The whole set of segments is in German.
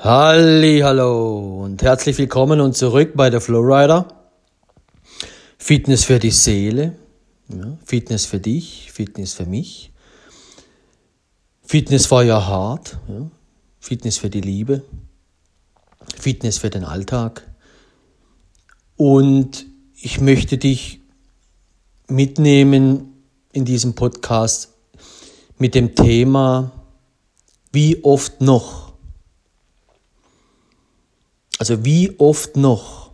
Halli, hallo und herzlich willkommen und zurück bei der Flowrider. Fitness für die Seele, ja, Fitness für dich, Fitness für mich. Fitness for your heart, ja, Fitness für die Liebe, Fitness für den Alltag. Und ich möchte dich mitnehmen in diesem Podcast mit dem Thema, wie oft noch also wie oft noch?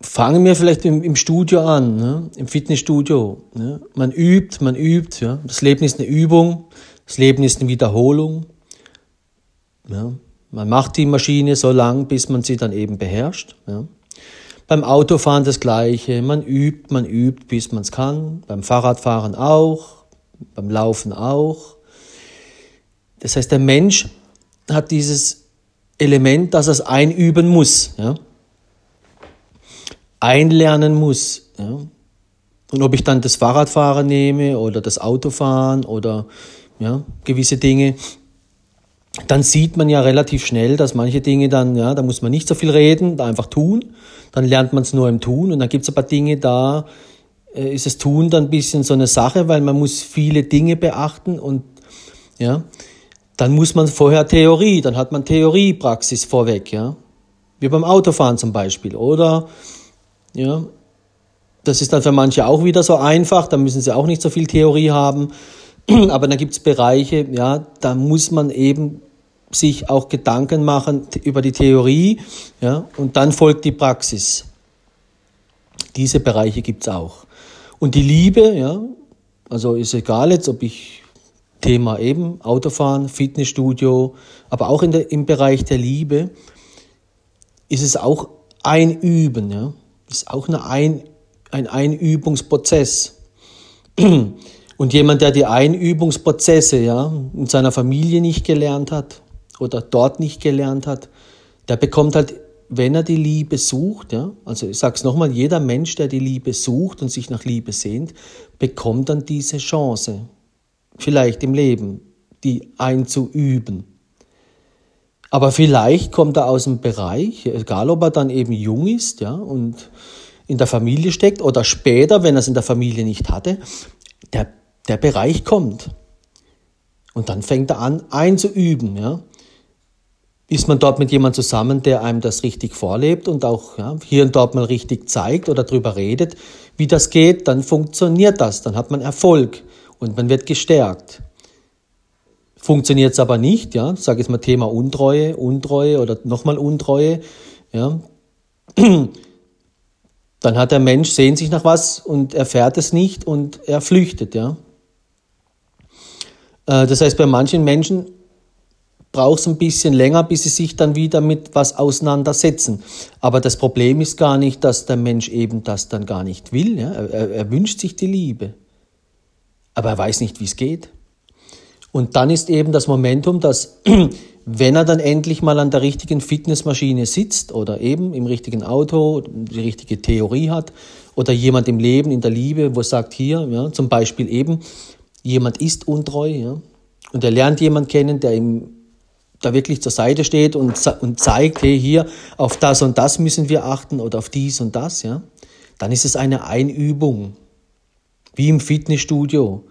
Fangen wir vielleicht im, im Studio an, ne? im Fitnessstudio. Ne? Man übt, man übt. Ja? Das Leben ist eine Übung, das Leben ist eine Wiederholung. Ja? Man macht die Maschine so lang, bis man sie dann eben beherrscht. Ja? Beim Autofahren das Gleiche. Man übt, man übt, bis man es kann. Beim Fahrradfahren auch. Beim Laufen auch. Das heißt, der Mensch hat dieses Element, dass er es einüben muss, ja? einlernen muss. Ja? Und ob ich dann das Fahrradfahren nehme oder das Autofahren oder ja, gewisse Dinge, dann sieht man ja relativ schnell, dass manche Dinge dann, ja, da muss man nicht so viel reden, da einfach tun. Dann lernt man es nur im Tun. Und dann gibt es ein paar Dinge, da äh, ist das Tun dann ein bisschen so eine Sache, weil man muss viele Dinge beachten und ja, dann muss man vorher Theorie, dann hat man Theoriepraxis vorweg, ja. Wie beim Autofahren zum Beispiel. Oder, ja, das ist dann für manche auch wieder so einfach, da müssen sie auch nicht so viel Theorie haben. Aber dann gibt's Bereiche, ja, da muss man eben sich auch Gedanken machen über die Theorie, ja, und dann folgt die Praxis. Diese Bereiche gibt's auch. Und die Liebe, ja, also ist egal jetzt, ob ich Thema eben Autofahren, Fitnessstudio, aber auch in der, im Bereich der Liebe ist es auch ein Üben, ja, ist auch eine ein, ein Einübungsprozess. Und jemand, der die Einübungsprozesse ja in seiner Familie nicht gelernt hat oder dort nicht gelernt hat, der bekommt halt, wenn er die Liebe sucht, ja, also ich sag's nochmal, jeder Mensch, der die Liebe sucht und sich nach Liebe sehnt, bekommt dann diese Chance vielleicht im Leben, die einzuüben. Aber vielleicht kommt er aus dem Bereich, egal ob er dann eben jung ist, ja, und in der Familie steckt oder später, wenn er es in der Familie nicht hatte, der, der Bereich kommt. Und dann fängt er an einzuüben, ja. Ist man dort mit jemandem zusammen, der einem das richtig vorlebt und auch ja, hier und dort mal richtig zeigt oder darüber redet, wie das geht, dann funktioniert das, dann hat man Erfolg und man wird gestärkt. Funktioniert es aber nicht, ja, sage jetzt mal Thema Untreue, Untreue oder nochmal Untreue, ja, dann hat der Mensch sehnt sich nach was und erfährt es nicht und er flüchtet, ja. Äh, das heißt, bei manchen Menschen braucht es ein bisschen länger, bis sie sich dann wieder mit was auseinandersetzen. Aber das Problem ist gar nicht, dass der Mensch eben das dann gar nicht will. Ja? Er, er wünscht sich die Liebe aber er weiß nicht, wie es geht. Und dann ist eben das Momentum, dass wenn er dann endlich mal an der richtigen Fitnessmaschine sitzt oder eben im richtigen Auto, die richtige Theorie hat oder jemand im Leben, in der Liebe, wo sagt hier, ja, zum Beispiel eben, jemand ist untreu, ja, und er lernt jemand kennen, der ihm da wirklich zur Seite steht und, und zeigt, hey, hier, auf das und das müssen wir achten oder auf dies und das, ja, dann ist es eine Einübung. Wie im Fitnessstudio.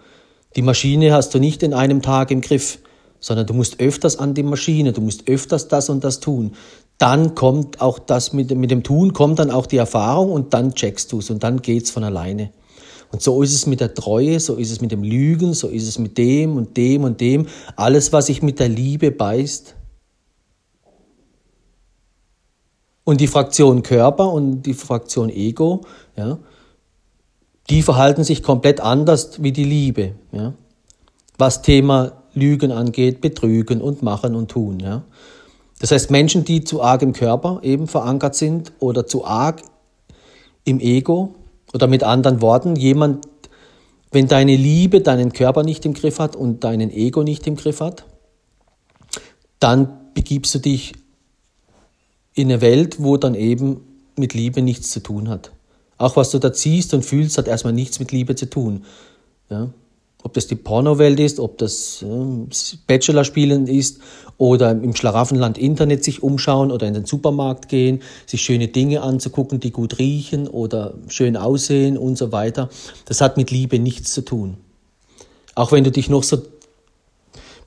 Die Maschine hast du nicht in einem Tag im Griff, sondern du musst öfters an die Maschine, du musst öfters das und das tun. Dann kommt auch das mit, mit dem Tun, kommt dann auch die Erfahrung und dann checkst du es und dann geht's von alleine. Und so ist es mit der Treue, so ist es mit dem Lügen, so ist es mit dem und dem und dem. Alles, was sich mit der Liebe beißt. Und die Fraktion Körper und die Fraktion Ego, ja, die verhalten sich komplett anders wie die Liebe, ja? was Thema Lügen angeht, Betrügen und Machen und Tun. Ja? Das heißt, Menschen, die zu arg im Körper eben verankert sind oder zu arg im Ego oder mit anderen Worten, jemand, wenn deine Liebe deinen Körper nicht im Griff hat und deinen Ego nicht im Griff hat, dann begibst du dich in eine Welt, wo dann eben mit Liebe nichts zu tun hat. Auch was du da ziehst und fühlst, hat erstmal nichts mit Liebe zu tun. Ja? ob das die Pornowelt ist, ob das äh, Bachelorspielen ist oder im Schlaraffenland Internet sich umschauen oder in den Supermarkt gehen, sich schöne Dinge anzugucken, die gut riechen oder schön aussehen und so weiter. Das hat mit Liebe nichts zu tun. Auch wenn du dich noch so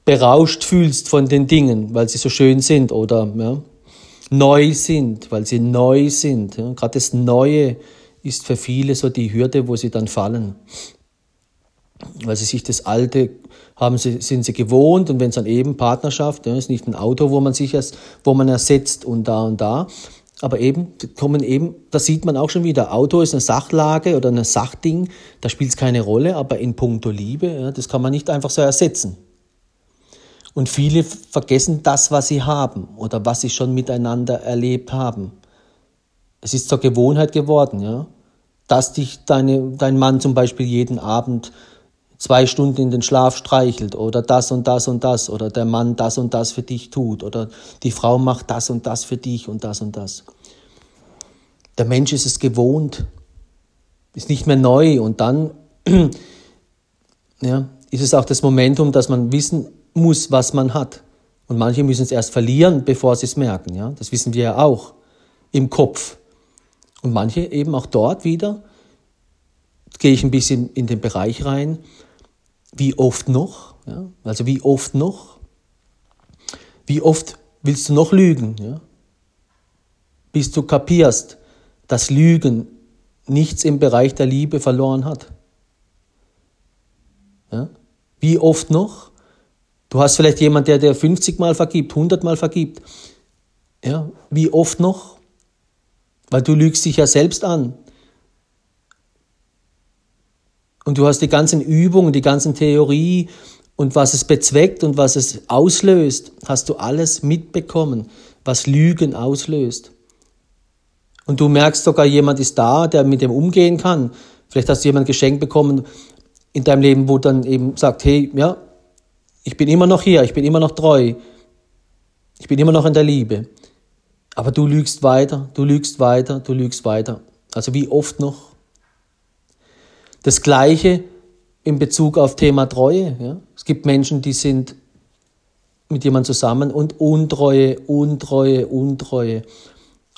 berauscht fühlst von den Dingen, weil sie so schön sind oder ja, neu sind, weil sie neu sind. Ja. Gerade das Neue ist für viele so die Hürde, wo sie dann fallen weil sie sich das Alte haben sie, sind sie gewohnt und wenn es dann eben Partnerschaft, ja, ist nicht ein Auto, wo man sich erst, wo man ersetzt und da und da, aber eben kommen eben, da sieht man auch schon wieder, Auto ist eine Sachlage oder ein Sachding, da spielt es keine Rolle, aber in puncto Liebe, ja, das kann man nicht einfach so ersetzen. Und viele vergessen das, was sie haben oder was sie schon miteinander erlebt haben. Es ist zur Gewohnheit geworden, ja, dass dich deine, dein Mann zum Beispiel jeden Abend zwei Stunden in den Schlaf streichelt oder das und das und das oder der Mann das und das für dich tut oder die Frau macht das und das für dich und das und das. Der Mensch ist es gewohnt, ist nicht mehr neu und dann ja, ist es auch das Momentum, dass man wissen muss, was man hat. Und manche müssen es erst verlieren, bevor sie es merken. Ja? Das wissen wir ja auch im Kopf. Und manche eben auch dort wieder, gehe ich ein bisschen in den Bereich rein, wie oft noch? Ja? Also wie oft noch? Wie oft willst du noch lügen? Ja? Bis du kapierst, dass Lügen nichts im Bereich der Liebe verloren hat. Ja? Wie oft noch? Du hast vielleicht jemand, der dir 50 Mal vergibt, 100 Mal vergibt. Ja? Wie oft noch? Weil du lügst dich ja selbst an. Und du hast die ganzen Übungen, die ganzen Theorie und was es bezweckt und was es auslöst, hast du alles mitbekommen, was Lügen auslöst. Und du merkst sogar, jemand ist da, der mit dem umgehen kann. Vielleicht hast du jemand geschenkt bekommen in deinem Leben, wo dann eben sagt, hey, ja, ich bin immer noch hier, ich bin immer noch treu, ich bin immer noch in der Liebe. Aber du lügst weiter, du lügst weiter, du lügst weiter. Also wie oft noch? Das Gleiche in Bezug auf Thema Treue. Ja? Es gibt Menschen, die sind mit jemandem zusammen und Untreue, Untreue, Untreue.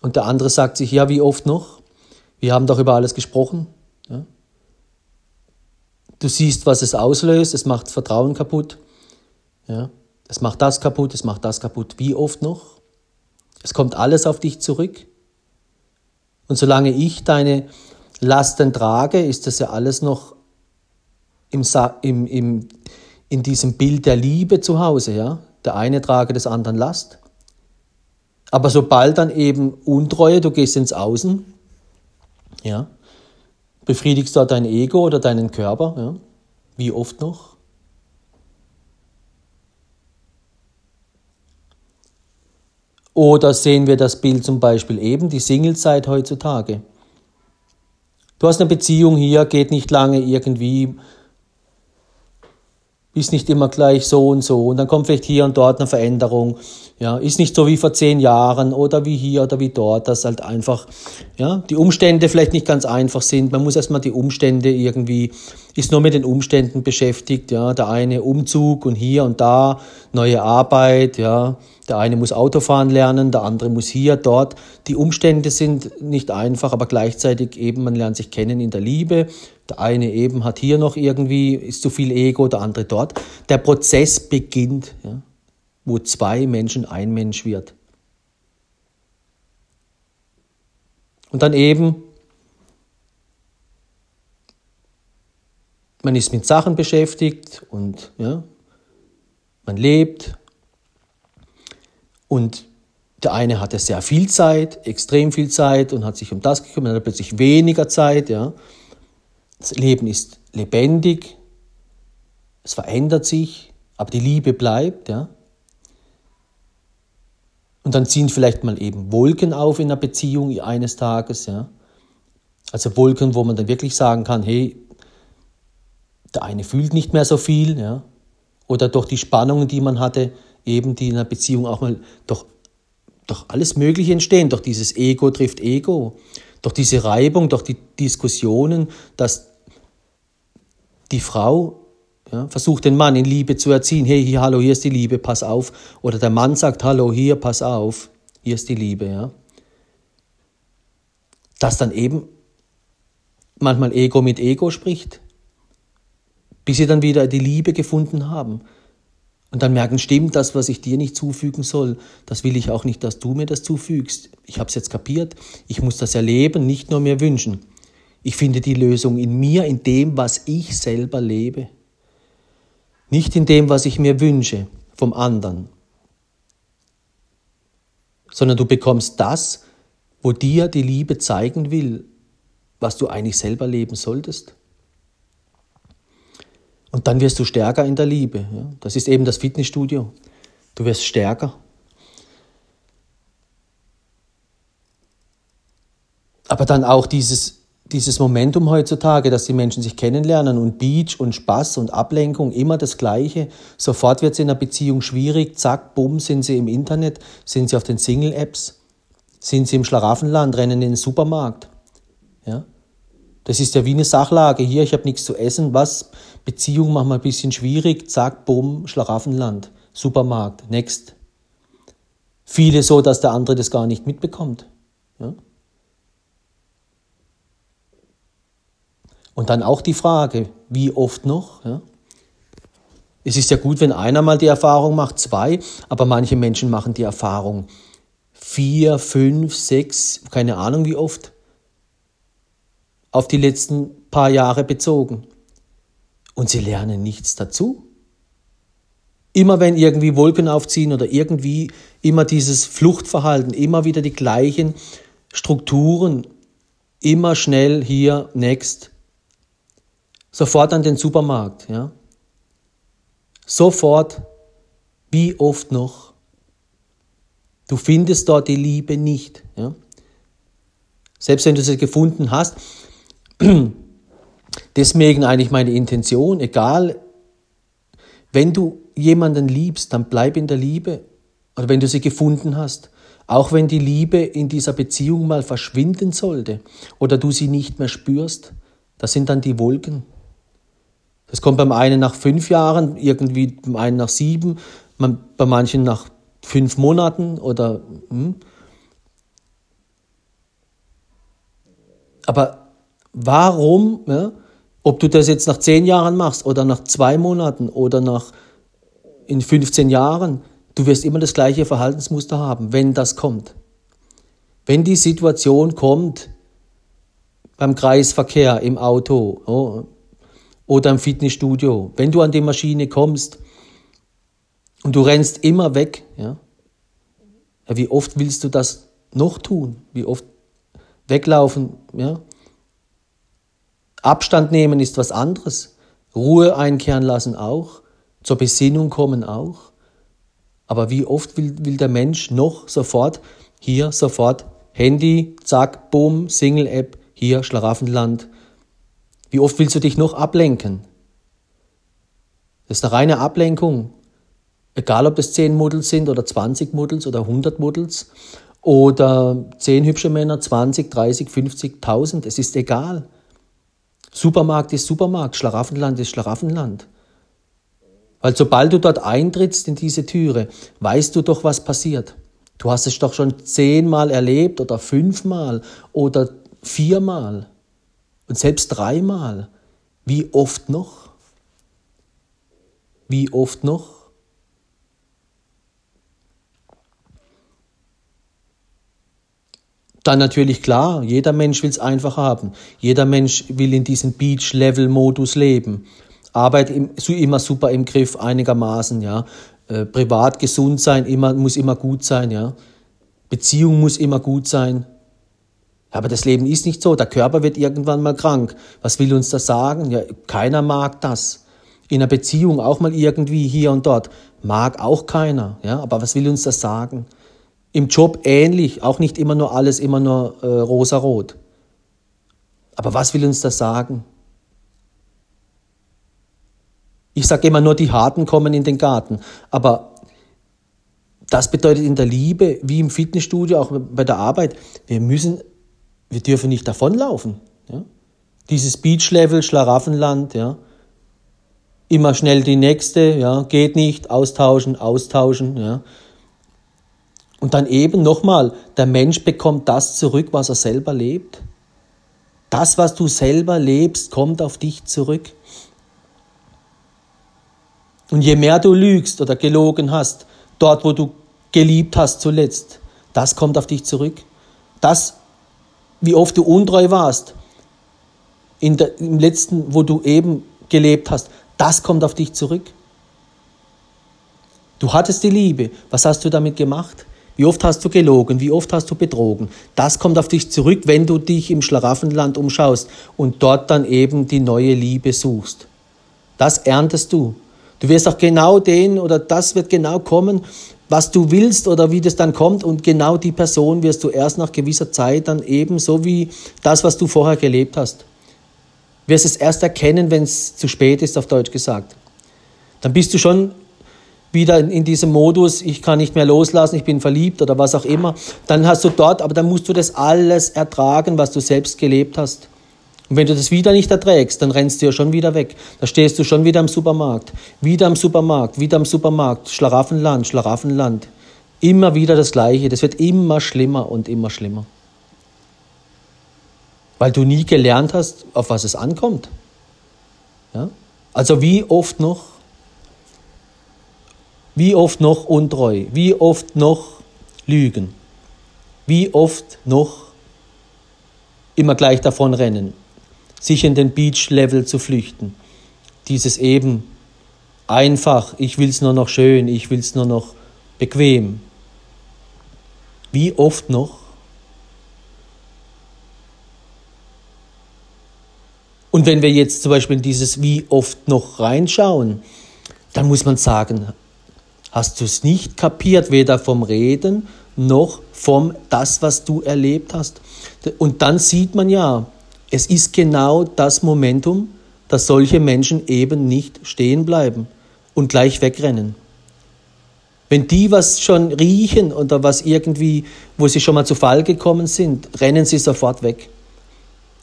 Und der andere sagt sich, ja, wie oft noch? Wir haben doch über alles gesprochen. Ja? Du siehst, was es auslöst, es macht Vertrauen kaputt. Ja? Es macht das kaputt, es macht das kaputt. Wie oft noch? Es kommt alles auf dich zurück. Und solange ich deine Lasten trage, ist das ja alles noch im, im, im, in diesem Bild der Liebe zu Hause. Ja? Der eine trage des anderen Last. Aber sobald dann eben Untreue, du gehst ins Außen, ja, befriedigst dort dein Ego oder deinen Körper, ja, wie oft noch? Oder sehen wir das Bild zum Beispiel eben, die Singlezeit heutzutage. Du hast eine Beziehung hier, geht nicht lange irgendwie, ist nicht immer gleich so und so. Und dann kommt vielleicht hier und dort eine Veränderung. Ja, ist nicht so wie vor zehn Jahren oder wie hier oder wie dort, dass halt einfach, ja, die Umstände vielleicht nicht ganz einfach sind. Man muss erstmal die Umstände irgendwie, ist nur mit den Umständen beschäftigt, ja. Der eine Umzug und hier und da, neue Arbeit, ja. Der eine muss Autofahren lernen, der andere muss hier, dort. Die Umstände sind nicht einfach, aber gleichzeitig eben, man lernt sich kennen in der Liebe. Der eine eben hat hier noch irgendwie, ist zu viel Ego, der andere dort. Der Prozess beginnt, ja, wo zwei Menschen ein Mensch wird. Und dann eben, man ist mit Sachen beschäftigt und ja, man lebt, und der eine hatte sehr viel Zeit, extrem viel Zeit und hat sich um das gekümmert, dann hat plötzlich weniger Zeit. Ja. Das Leben ist lebendig, es verändert sich, aber die Liebe bleibt. Ja. Und dann ziehen vielleicht mal eben Wolken auf in einer Beziehung eines Tages. Ja. Also Wolken, wo man dann wirklich sagen kann, hey, der eine fühlt nicht mehr so viel. Ja. Oder durch die Spannungen, die man hatte, eben die in einer Beziehung auch mal doch, doch alles Mögliche entstehen, doch dieses Ego trifft Ego, doch diese Reibung, doch die Diskussionen, dass die Frau ja, versucht den Mann in Liebe zu erziehen. Hey, hier, hallo, hier ist die Liebe, pass auf. Oder der Mann sagt, hallo, hier, pass auf, hier ist die Liebe. Ja. Dass dann eben manchmal Ego mit Ego spricht, bis sie dann wieder die Liebe gefunden haben. Und dann merken, stimmt, das, was ich dir nicht zufügen soll, das will ich auch nicht, dass du mir das zufügst. Ich habe es jetzt kapiert, ich muss das erleben, nicht nur mir wünschen. Ich finde die Lösung in mir, in dem, was ich selber lebe. Nicht in dem, was ich mir wünsche vom anderen, sondern du bekommst das, wo dir die Liebe zeigen will, was du eigentlich selber leben solltest. Und dann wirst du stärker in der Liebe. Ja? Das ist eben das Fitnessstudio. Du wirst stärker. Aber dann auch dieses, dieses Momentum heutzutage, dass die Menschen sich kennenlernen und Beach und Spaß und Ablenkung immer das Gleiche. Sofort wird es in einer Beziehung schwierig. Zack, bumm, sind sie im Internet, sind sie auf den Single-Apps, sind sie im Schlaraffenland, rennen in den Supermarkt. Ja? Das ist ja wie eine Sachlage. Hier, ich habe nichts zu essen. Was? Beziehung machen wir ein bisschen schwierig. Zack, bumm, Schlaraffenland. Supermarkt, next. Viele so, dass der andere das gar nicht mitbekommt. Ja? Und dann auch die Frage, wie oft noch? Ja? Es ist ja gut, wenn einer mal die Erfahrung macht, zwei, aber manche Menschen machen die Erfahrung vier, fünf, sechs, keine Ahnung wie oft auf die letzten paar Jahre bezogen. Und sie lernen nichts dazu. Immer wenn irgendwie Wolken aufziehen oder irgendwie immer dieses Fluchtverhalten, immer wieder die gleichen Strukturen, immer schnell hier, next, sofort an den Supermarkt, ja. Sofort, wie oft noch. Du findest dort die Liebe nicht, ja. Selbst wenn du sie gefunden hast, Deswegen eigentlich meine Intention, egal, wenn du jemanden liebst, dann bleib in der Liebe. Oder wenn du sie gefunden hast. Auch wenn die Liebe in dieser Beziehung mal verschwinden sollte oder du sie nicht mehr spürst, das sind dann die Wolken. Das kommt beim einen nach fünf Jahren, irgendwie beim einen nach sieben, bei manchen nach fünf Monaten oder. Hm. Aber Warum, ja, ob du das jetzt nach zehn Jahren machst oder nach zwei Monaten oder nach in 15 Jahren, du wirst immer das gleiche Verhaltensmuster haben, wenn das kommt. Wenn die Situation kommt beim Kreisverkehr im Auto oh, oder im Fitnessstudio, wenn du an die Maschine kommst und du rennst immer weg, ja, ja wie oft willst du das noch tun? Wie oft weglaufen, ja? Abstand nehmen ist was anderes. Ruhe einkehren lassen auch. Zur Besinnung kommen auch. Aber wie oft will, will der Mensch noch sofort, hier sofort, Handy, zack, boom, Single-App, hier Schlaraffenland. Wie oft willst du dich noch ablenken? Das ist eine reine Ablenkung. Egal, ob das 10 Models sind oder 20 Models oder 100 Models oder 10 hübsche Männer, 20, 30, 50, 1000, es ist egal. Supermarkt ist Supermarkt, Schlaraffenland ist Schlaraffenland. Weil sobald du dort eintrittst in diese Türe, weißt du doch, was passiert. Du hast es doch schon zehnmal erlebt oder fünfmal oder viermal und selbst dreimal. Wie oft noch? Wie oft noch? Dann natürlich klar, jeder Mensch will es einfach haben. Jeder Mensch will in diesem Beach-Level-Modus leben. Arbeit im, immer super im Griff, einigermaßen, ja. Äh, privat gesund sein, immer, muss immer gut sein, ja. Beziehung muss immer gut sein. Aber das Leben ist nicht so. Der Körper wird irgendwann mal krank. Was will uns das sagen? Ja, keiner mag das. In einer Beziehung auch mal irgendwie hier und dort. Mag auch keiner. Ja, aber was will uns das sagen? Im Job ähnlich, auch nicht immer nur alles, immer nur äh, rosa-rot. Aber was will uns das sagen? Ich sage immer nur, die Harten kommen in den Garten. Aber das bedeutet in der Liebe, wie im Fitnessstudio, auch bei der Arbeit, wir müssen, wir dürfen nicht davonlaufen. Ja? Dieses Beach-Level, Schlaraffenland, ja. immer schnell die nächste, ja, geht nicht, austauschen, austauschen, ja. Und dann eben nochmal, der Mensch bekommt das zurück, was er selber lebt. Das, was du selber lebst, kommt auf dich zurück. Und je mehr du lügst oder gelogen hast, dort, wo du geliebt hast zuletzt, das kommt auf dich zurück. Das, wie oft du untreu warst, in der, im letzten, wo du eben gelebt hast, das kommt auf dich zurück. Du hattest die Liebe. Was hast du damit gemacht? Wie oft hast du gelogen? Wie oft hast du betrogen? Das kommt auf dich zurück, wenn du dich im Schlaraffenland umschaust und dort dann eben die neue Liebe suchst. Das erntest du. Du wirst auch genau den oder das wird genau kommen, was du willst oder wie das dann kommt und genau die Person wirst du erst nach gewisser Zeit dann eben so wie das, was du vorher gelebt hast. Du wirst es erst erkennen, wenn es zu spät ist, auf Deutsch gesagt. Dann bist du schon wieder in, in diesem Modus, ich kann nicht mehr loslassen, ich bin verliebt oder was auch immer. Dann hast du dort, aber dann musst du das alles ertragen, was du selbst gelebt hast. Und wenn du das wieder nicht erträgst, dann rennst du ja schon wieder weg. Da stehst du schon wieder im Supermarkt. Wieder im Supermarkt, wieder im Supermarkt. Schlaraffenland, Schlaraffenland. Immer wieder das Gleiche. Das wird immer schlimmer und immer schlimmer. Weil du nie gelernt hast, auf was es ankommt. Ja? Also wie oft noch, wie oft noch untreu, wie oft noch Lügen, wie oft noch immer gleich davon rennen sich in den Beach-Level zu flüchten. Dieses eben einfach, ich will es nur noch schön, ich will es nur noch bequem. Wie oft noch? Und wenn wir jetzt zum Beispiel in dieses wie oft noch reinschauen, dann muss man sagen, hast du es nicht kapiert, weder vom Reden noch vom das, was du erlebt hast. Und dann sieht man ja, es ist genau das Momentum, dass solche Menschen eben nicht stehen bleiben und gleich wegrennen. Wenn die was schon riechen oder was irgendwie, wo sie schon mal zu Fall gekommen sind, rennen sie sofort weg.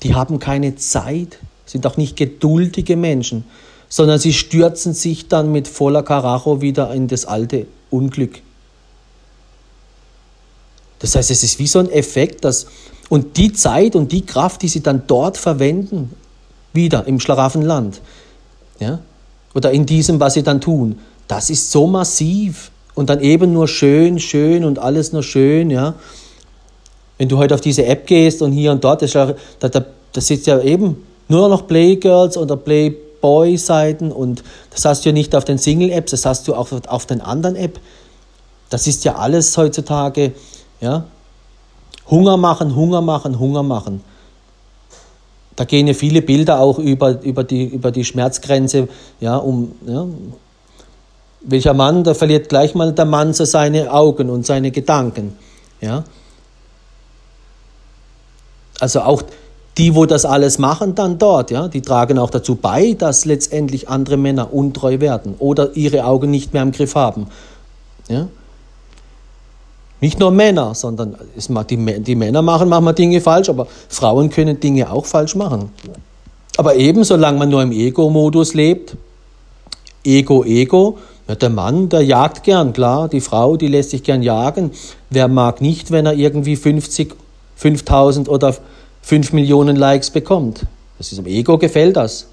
Die haben keine Zeit, sind auch nicht geduldige Menschen, sondern sie stürzen sich dann mit voller Karacho wieder in das alte Unglück. Das heißt, es ist wie so ein Effekt, dass und die Zeit und die Kraft, die sie dann dort verwenden, wieder im Schlaraffenland, ja, oder in diesem, was sie dann tun, das ist so massiv und dann eben nur schön, schön und alles nur schön, ja. Wenn du heute auf diese App gehst und hier und dort, da, da, das sitzt ja eben nur noch Playgirls oder Playboy-Seiten und das hast du ja nicht auf den Single-Apps, das hast du auch auf den anderen App. Das ist ja alles heutzutage, ja, Hunger machen, Hunger machen, Hunger machen. Da gehen ja viele Bilder auch über, über, die, über die Schmerzgrenze, ja, um, ja, welcher Mann, da verliert gleich mal der Mann so seine Augen und seine Gedanken, ja. Also auch die, wo das alles machen, dann dort, ja, die tragen auch dazu bei, dass letztendlich andere Männer untreu werden oder ihre Augen nicht mehr im Griff haben, ja. Nicht nur Männer, sondern die, die Männer machen manchmal Dinge falsch, aber Frauen können Dinge auch falsch machen. Aber eben, solange man nur im Ego-Modus lebt, Ego, Ego, ja, der Mann, der jagt gern, klar, die Frau, die lässt sich gern jagen. Wer mag nicht, wenn er irgendwie 50, 5000 oder 5 Millionen Likes bekommt? Das ist im Ego gefällt das.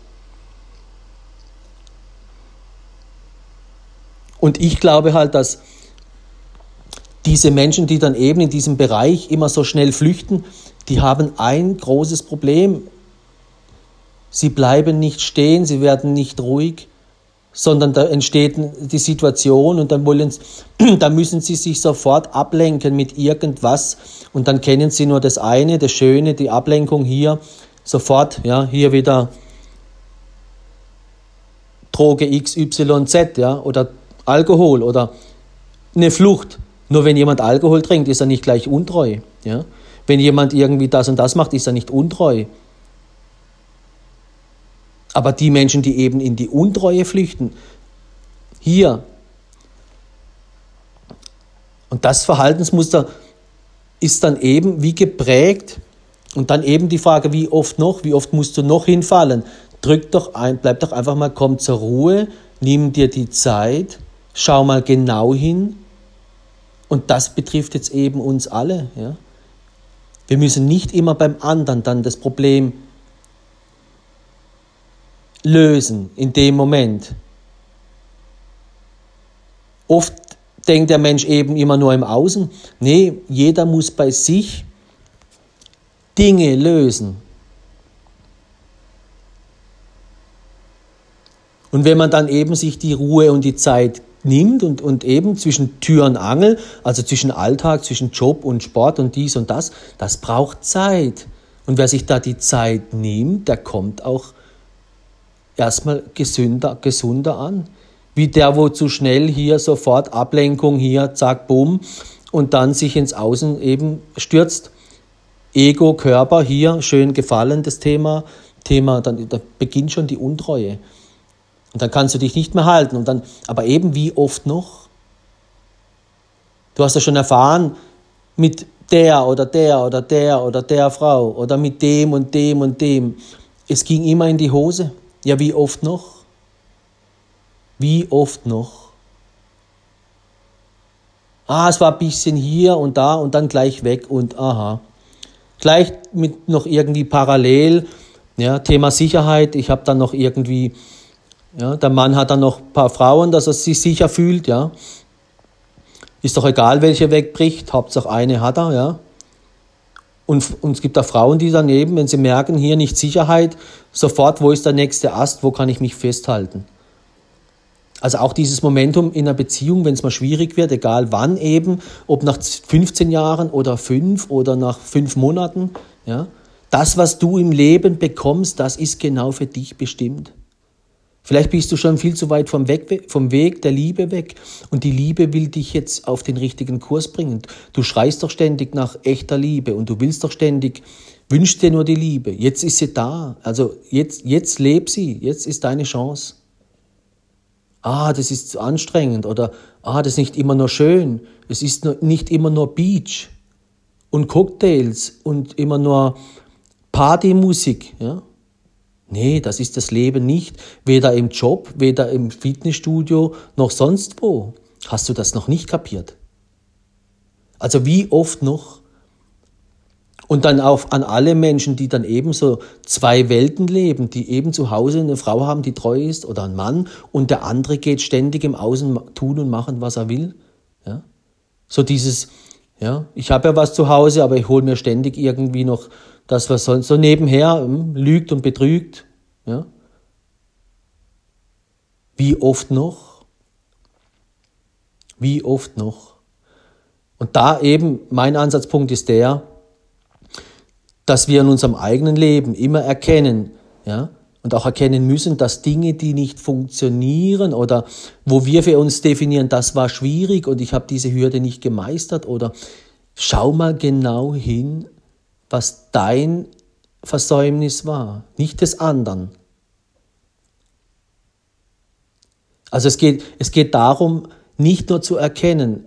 Und ich glaube halt, dass diese Menschen, die dann eben in diesem Bereich immer so schnell flüchten, die haben ein großes Problem. Sie bleiben nicht stehen, sie werden nicht ruhig, sondern da entsteht die Situation und dann wollen, da müssen sie sich sofort ablenken mit irgendwas und dann kennen sie nur das eine, das Schöne, die Ablenkung hier, sofort, ja, hier wieder Droge XYZ, ja, oder Alkohol oder eine Flucht. Nur wenn jemand Alkohol trinkt, ist er nicht gleich untreu. Ja? Wenn jemand irgendwie das und das macht, ist er nicht untreu. Aber die Menschen, die eben in die Untreue flüchten, hier, und das Verhaltensmuster ist dann eben wie geprägt und dann eben die Frage, wie oft noch, wie oft musst du noch hinfallen, drück doch ein, bleib doch einfach mal, komm zur Ruhe, nimm dir die Zeit, schau mal genau hin. Und das betrifft jetzt eben uns alle. Ja? Wir müssen nicht immer beim anderen dann das Problem lösen in dem Moment. Oft denkt der Mensch eben immer nur im Außen. Nee, jeder muss bei sich Dinge lösen. Und wenn man dann eben sich die Ruhe und die Zeit nimmt und, und eben zwischen Tür und Angel, also zwischen Alltag, zwischen Job und Sport und dies und das, das braucht Zeit. Und wer sich da die Zeit nimmt, der kommt auch erstmal gesünder, gesunder an. Wie der, wo zu schnell hier sofort Ablenkung hier, zack, bumm, und dann sich ins Außen eben stürzt. Ego, Körper, hier schön gefallen, das Thema. Thema, dann da beginnt schon die Untreue. Und dann kannst du dich nicht mehr halten. Und dann, aber eben wie oft noch? Du hast ja schon erfahren, mit der oder der oder der oder der Frau oder mit dem und dem und dem. Es ging immer in die Hose. Ja, wie oft noch? Wie oft noch? Ah, es war ein bisschen hier und da und dann gleich weg und aha. Gleich mit noch irgendwie parallel, ja, Thema Sicherheit. Ich habe dann noch irgendwie ja, der Mann hat dann noch ein paar Frauen, dass er sich sicher fühlt, ja. Ist doch egal, welche wegbricht, Hauptsache eine hat er, ja. Und, und es gibt auch Frauen, die daneben, wenn sie merken, hier nicht Sicherheit, sofort, wo ist der nächste Ast, wo kann ich mich festhalten. Also auch dieses Momentum in einer Beziehung, wenn es mal schwierig wird, egal wann eben, ob nach 15 Jahren oder fünf oder nach fünf Monaten, ja, das, was du im Leben bekommst, das ist genau für dich bestimmt. Vielleicht bist du schon viel zu weit vom, Weg, vom Weg der Liebe weg und die Liebe will dich jetzt auf den richtigen Kurs bringen. Du schreist doch ständig nach echter Liebe und du willst doch ständig, wünschst dir nur die Liebe. Jetzt ist sie da. Also jetzt, jetzt leb sie. Jetzt ist deine Chance. Ah, das ist anstrengend oder ah, das ist nicht immer nur schön. Es ist nicht immer nur Beach und Cocktails und immer nur Partymusik. Ja? Nee, das ist das Leben nicht, weder im Job, weder im Fitnessstudio noch sonst wo. Hast du das noch nicht kapiert? Also wie oft noch? Und dann auch an alle Menschen, die dann ebenso zwei Welten leben, die eben zu Hause eine Frau haben, die treu ist oder ein Mann und der andere geht ständig im Außen tun und machen, was er will. Ja? So dieses, ja, ich habe ja was zu Hause, aber ich hole mir ständig irgendwie noch das, was sonst so nebenher hm, lügt und betrügt. Ja? Wie oft noch? Wie oft noch? Und da eben mein Ansatzpunkt ist der, dass wir in unserem eigenen Leben immer erkennen, ja, und auch erkennen müssen, dass Dinge, die nicht funktionieren oder wo wir für uns definieren, das war schwierig und ich habe diese Hürde nicht gemeistert oder schau mal genau hin, was dein Versäumnis war, nicht des anderen. Also es geht, es geht darum, nicht nur zu erkennen,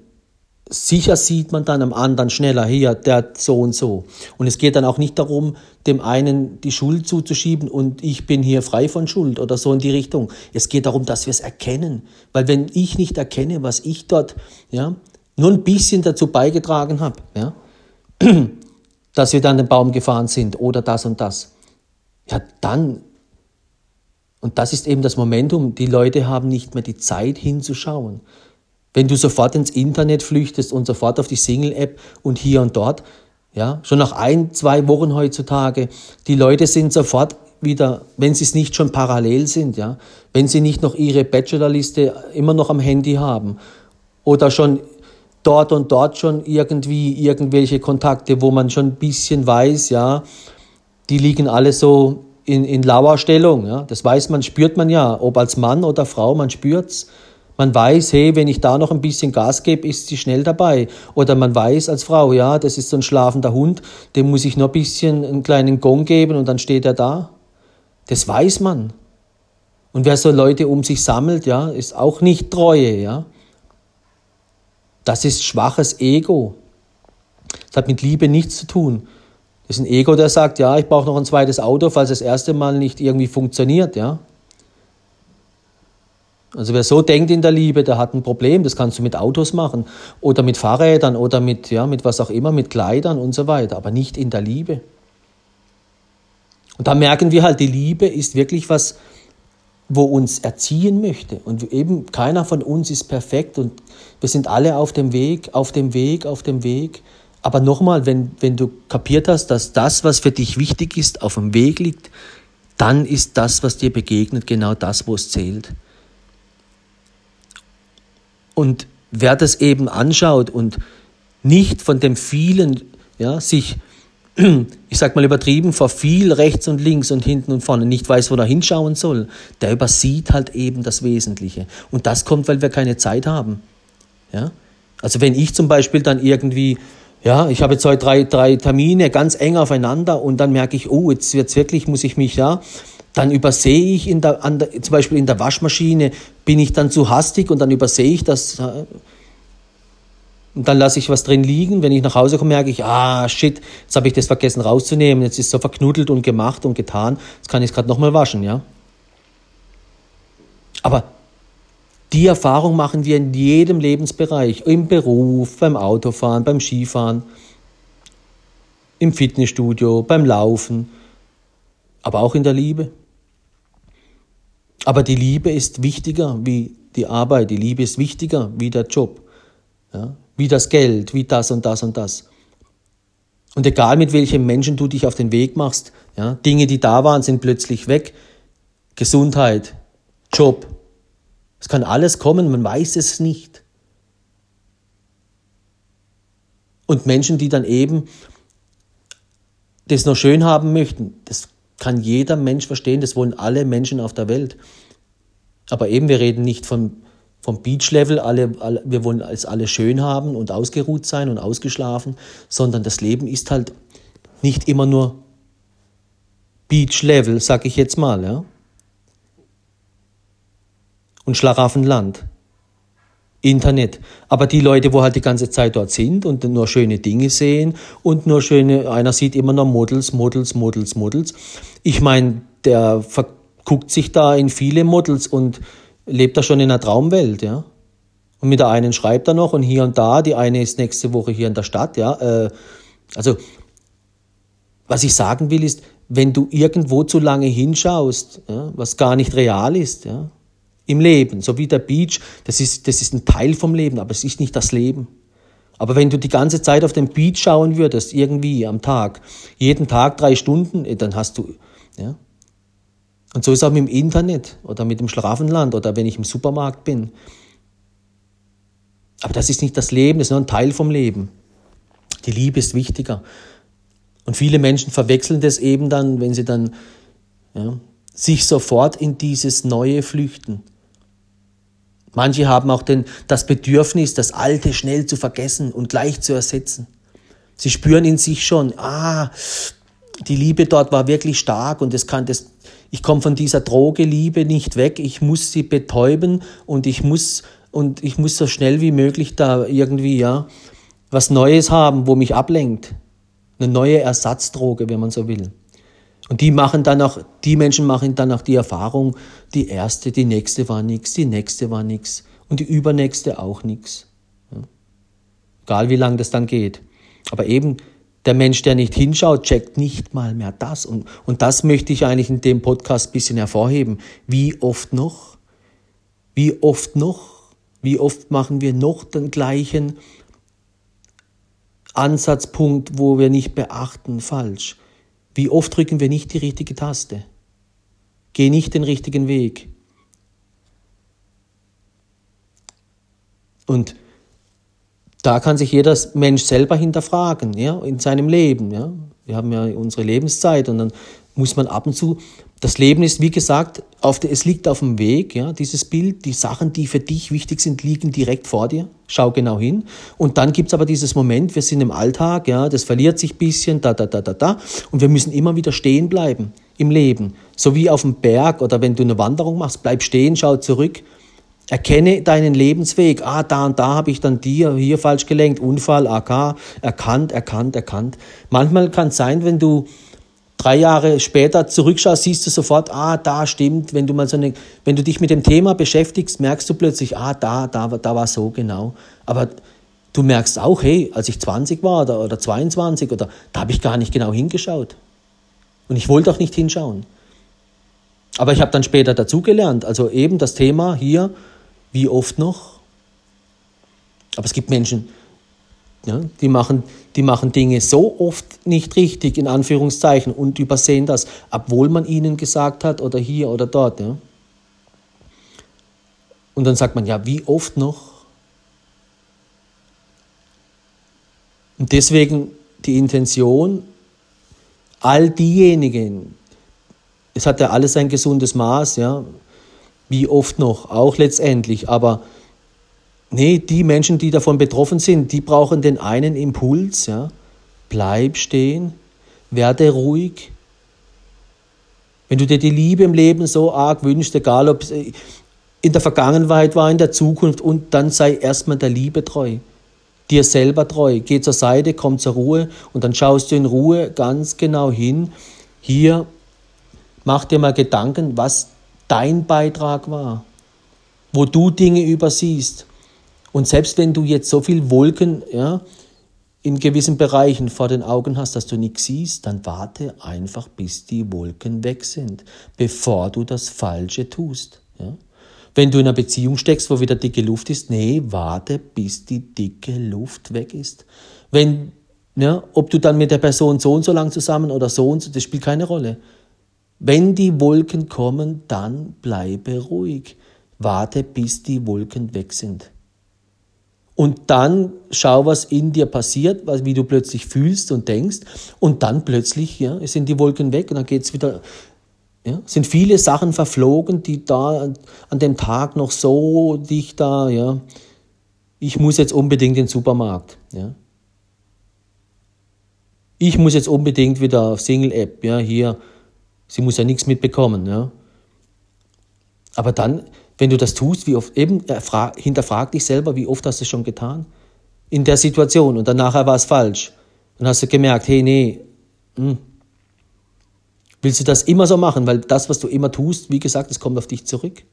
sicher sieht man dann am anderen schneller, hier, der so und so. Und es geht dann auch nicht darum, dem einen die Schuld zuzuschieben und ich bin hier frei von Schuld oder so in die Richtung. Es geht darum, dass wir es erkennen. Weil wenn ich nicht erkenne, was ich dort ja, nur ein bisschen dazu beigetragen habe, ja, dass wir dann den Baum gefahren sind oder das und das. Ja, dann, und das ist eben das Momentum, die Leute haben nicht mehr die Zeit hinzuschauen. Wenn du sofort ins Internet flüchtest und sofort auf die Single-App und hier und dort, ja, schon nach ein, zwei Wochen heutzutage, die Leute sind sofort wieder, wenn sie es nicht schon parallel sind, ja, wenn sie nicht noch ihre Bachelorliste immer noch am Handy haben oder schon dort und dort schon irgendwie irgendwelche Kontakte, wo man schon ein bisschen weiß, ja, die liegen alle so in, in lauer Stellung. Ja. Das weiß man, spürt man ja, ob als Mann oder Frau, man spürt's. Man weiß, hey, wenn ich da noch ein bisschen Gas gebe, ist sie schnell dabei. Oder man weiß als Frau, ja, das ist so ein schlafender Hund, dem muss ich noch ein bisschen einen kleinen Gong geben und dann steht er da. Das weiß man. Und wer so Leute um sich sammelt, ja, ist auch nicht Treue, ja. Das ist schwaches Ego. Das hat mit Liebe nichts zu tun. Das ist ein Ego, der sagt, ja, ich brauche noch ein zweites Auto, falls das erste Mal nicht irgendwie funktioniert, ja. Also wer so denkt in der Liebe, der hat ein Problem. Das kannst du mit Autos machen oder mit Fahrrädern oder mit, ja, mit was auch immer, mit Kleidern und so weiter, aber nicht in der Liebe. Und da merken wir halt, die Liebe ist wirklich was, wo uns erziehen möchte. Und eben keiner von uns ist perfekt und wir sind alle auf dem Weg, auf dem Weg, auf dem Weg. Aber nochmal, wenn, wenn du kapiert hast, dass das, was für dich wichtig ist, auf dem Weg liegt, dann ist das, was dir begegnet, genau das, wo es zählt. Und wer das eben anschaut und nicht von dem vielen, ja, sich, ich sag mal übertrieben, vor viel rechts und links und hinten und vorne nicht weiß, wo er hinschauen soll, der übersieht halt eben das Wesentliche. Und das kommt, weil wir keine Zeit haben. Ja? Also wenn ich zum Beispiel dann irgendwie ja, ich habe jetzt heute drei, drei Termine ganz eng aufeinander und dann merke ich, oh, jetzt wird's wirklich, muss ich mich, ja, dann übersehe ich in der, der, zum Beispiel in der Waschmaschine, bin ich dann zu hastig und dann übersehe ich das. Und dann lasse ich was drin liegen. Wenn ich nach Hause komme, merke ich, ah, shit, jetzt habe ich das vergessen rauszunehmen. Jetzt ist es so verknuddelt und gemacht und getan. Jetzt kann ich es gerade nochmal waschen, ja. Aber die Erfahrung machen wir in jedem Lebensbereich, im Beruf, beim Autofahren, beim Skifahren, im Fitnessstudio, beim Laufen, aber auch in der Liebe. Aber die Liebe ist wichtiger wie die Arbeit, die Liebe ist wichtiger wie der Job, ja? Wie das Geld, wie das und das und das. Und egal mit welchem Menschen du dich auf den Weg machst, ja, Dinge, die da waren, sind plötzlich weg. Gesundheit, Job, es kann alles kommen, man weiß es nicht. Und Menschen, die dann eben das noch schön haben möchten, das kann jeder Mensch verstehen, das wollen alle Menschen auf der Welt. Aber eben, wir reden nicht vom, vom Beach-Level, alle, alle, wir wollen es alle schön haben und ausgeruht sein und ausgeschlafen, sondern das Leben ist halt nicht immer nur Beach-Level, sag ich jetzt mal. Ja? und Schlaraffenland. Internet. Aber die Leute, wo halt die ganze Zeit dort sind und nur schöne Dinge sehen und nur schöne, einer sieht immer nur Models, Models, Models, Models. Ich meine, der verguckt sich da in viele Models und lebt da schon in einer Traumwelt, ja. Und mit der einen schreibt er noch und hier und da, die eine ist nächste Woche hier in der Stadt, ja. Äh, also, was ich sagen will, ist, wenn du irgendwo zu lange hinschaust, ja, was gar nicht real ist, ja, im Leben, so wie der Beach, das ist, das ist ein Teil vom Leben, aber es ist nicht das Leben. Aber wenn du die ganze Zeit auf den Beach schauen würdest, irgendwie am Tag, jeden Tag drei Stunden, eh, dann hast du, ja. Und so ist auch mit dem Internet oder mit dem Schlafenland oder wenn ich im Supermarkt bin. Aber das ist nicht das Leben, das ist nur ein Teil vom Leben. Die Liebe ist wichtiger. Und viele Menschen verwechseln das eben dann, wenn sie dann ja, sich sofort in dieses Neue flüchten. Manche haben auch den, das Bedürfnis, das Alte schnell zu vergessen und gleich zu ersetzen. Sie spüren in sich schon, ah, die Liebe dort war wirklich stark und es kann das, ich komme von dieser Droge Liebe nicht weg, ich muss sie betäuben und ich muss, und ich muss so schnell wie möglich da irgendwie, ja, was Neues haben, wo mich ablenkt. Eine neue Ersatzdroge, wenn man so will. Und die machen dann auch, die Menschen machen dann auch die Erfahrung, die erste, die nächste war nichts, die nächste war nichts und die übernächste auch nichts. Ja. Egal wie lange das dann geht. Aber eben der Mensch, der nicht hinschaut, checkt nicht mal mehr das. Und, und das möchte ich eigentlich in dem Podcast ein bisschen hervorheben. Wie oft noch? Wie oft noch? Wie oft machen wir noch den gleichen Ansatzpunkt, wo wir nicht beachten, falsch? Wie oft drücken wir nicht die richtige Taste? Geh nicht den richtigen Weg. Und da kann sich jeder Mensch selber hinterfragen, ja, in seinem Leben, ja. Wir haben ja unsere Lebenszeit und dann muss man ab und zu, das Leben ist, wie gesagt, auf der, es liegt auf dem Weg, ja, dieses Bild, die Sachen, die für dich wichtig sind, liegen direkt vor dir. Schau genau hin. Und dann gibt's aber dieses Moment, wir sind im Alltag, ja, das verliert sich bisschen, da, da, da, da, da. Und wir müssen immer wieder stehen bleiben im Leben. So wie auf dem Berg oder wenn du eine Wanderung machst, bleib stehen, schau zurück. Erkenne deinen Lebensweg. Ah, da und da habe ich dann dir hier falsch gelenkt. Unfall, AK, erkannt, erkannt, erkannt. Manchmal kann es sein, wenn du drei Jahre später zurückschaust, siehst du sofort, ah, da stimmt. Wenn du mal so eine, wenn du dich mit dem Thema beschäftigst, merkst du plötzlich, ah, da, da, da war so genau. Aber du merkst auch, hey, als ich 20 war oder, oder 22 oder da habe ich gar nicht genau hingeschaut. Und ich wollte auch nicht hinschauen. Aber ich habe dann später dazugelernt. Also eben das Thema hier, wie oft noch? Aber es gibt Menschen, ja, die, machen, die machen Dinge so oft nicht richtig, in Anführungszeichen, und übersehen das, obwohl man ihnen gesagt hat, oder hier oder dort. Ja. Und dann sagt man, ja, wie oft noch? Und deswegen die Intention, all diejenigen, es hat ja alles ein gesundes Maß, ja, wie oft noch, auch letztendlich. Aber nee, die Menschen, die davon betroffen sind, die brauchen den einen Impuls, ja. Bleib stehen, werde ruhig. Wenn du dir die Liebe im Leben so arg wünschst, egal ob es in der Vergangenheit war, in der Zukunft, und dann sei erstmal der Liebe treu. Dir selber treu. Geh zur Seite, komm zur Ruhe und dann schaust du in Ruhe ganz genau hin. Hier mach dir mal Gedanken, was dein Beitrag war, wo du Dinge übersiehst. Und selbst wenn du jetzt so viel Wolken ja, in gewissen Bereichen vor den Augen hast, dass du nichts siehst, dann warte einfach, bis die Wolken weg sind, bevor du das Falsche tust. Ja. Wenn du in einer Beziehung steckst, wo wieder dicke Luft ist, nee, warte, bis die dicke Luft weg ist. Wenn, ja, ob du dann mit der Person so und so lang zusammen oder so und so, das spielt keine Rolle. Wenn die Wolken kommen, dann bleibe ruhig. Warte, bis die Wolken weg sind. Und dann schau, was in dir passiert, wie du plötzlich fühlst und denkst. Und dann plötzlich ja, sind die Wolken weg und dann geht es wieder. Ja, sind viele Sachen verflogen, die da an dem Tag noch so dich da, ja, ich muss jetzt unbedingt in den Supermarkt. Ja. Ich muss jetzt unbedingt wieder auf Single-App, ja, hier Sie muss ja nichts mitbekommen. Ja? Aber dann, wenn du das tust, wie oft, eben hinterfrag dich selber, wie oft hast du es schon getan? In der Situation und dann nachher war es falsch. Dann hast du gemerkt, hey, nee, hm. willst du das immer so machen? Weil das, was du immer tust, wie gesagt, es kommt auf dich zurück.